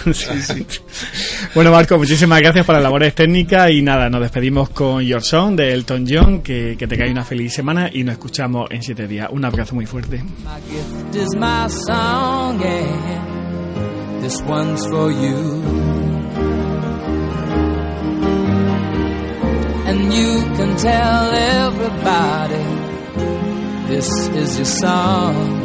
Bueno, Marco, muchísimas gracias por las labores técnicas y nada, nos despedimos con Your Song de Elton John, que, que tengáis una feliz semana y nos escuchamos en siete días. Un abrazo muy fuerte. And you can tell everybody this is your song.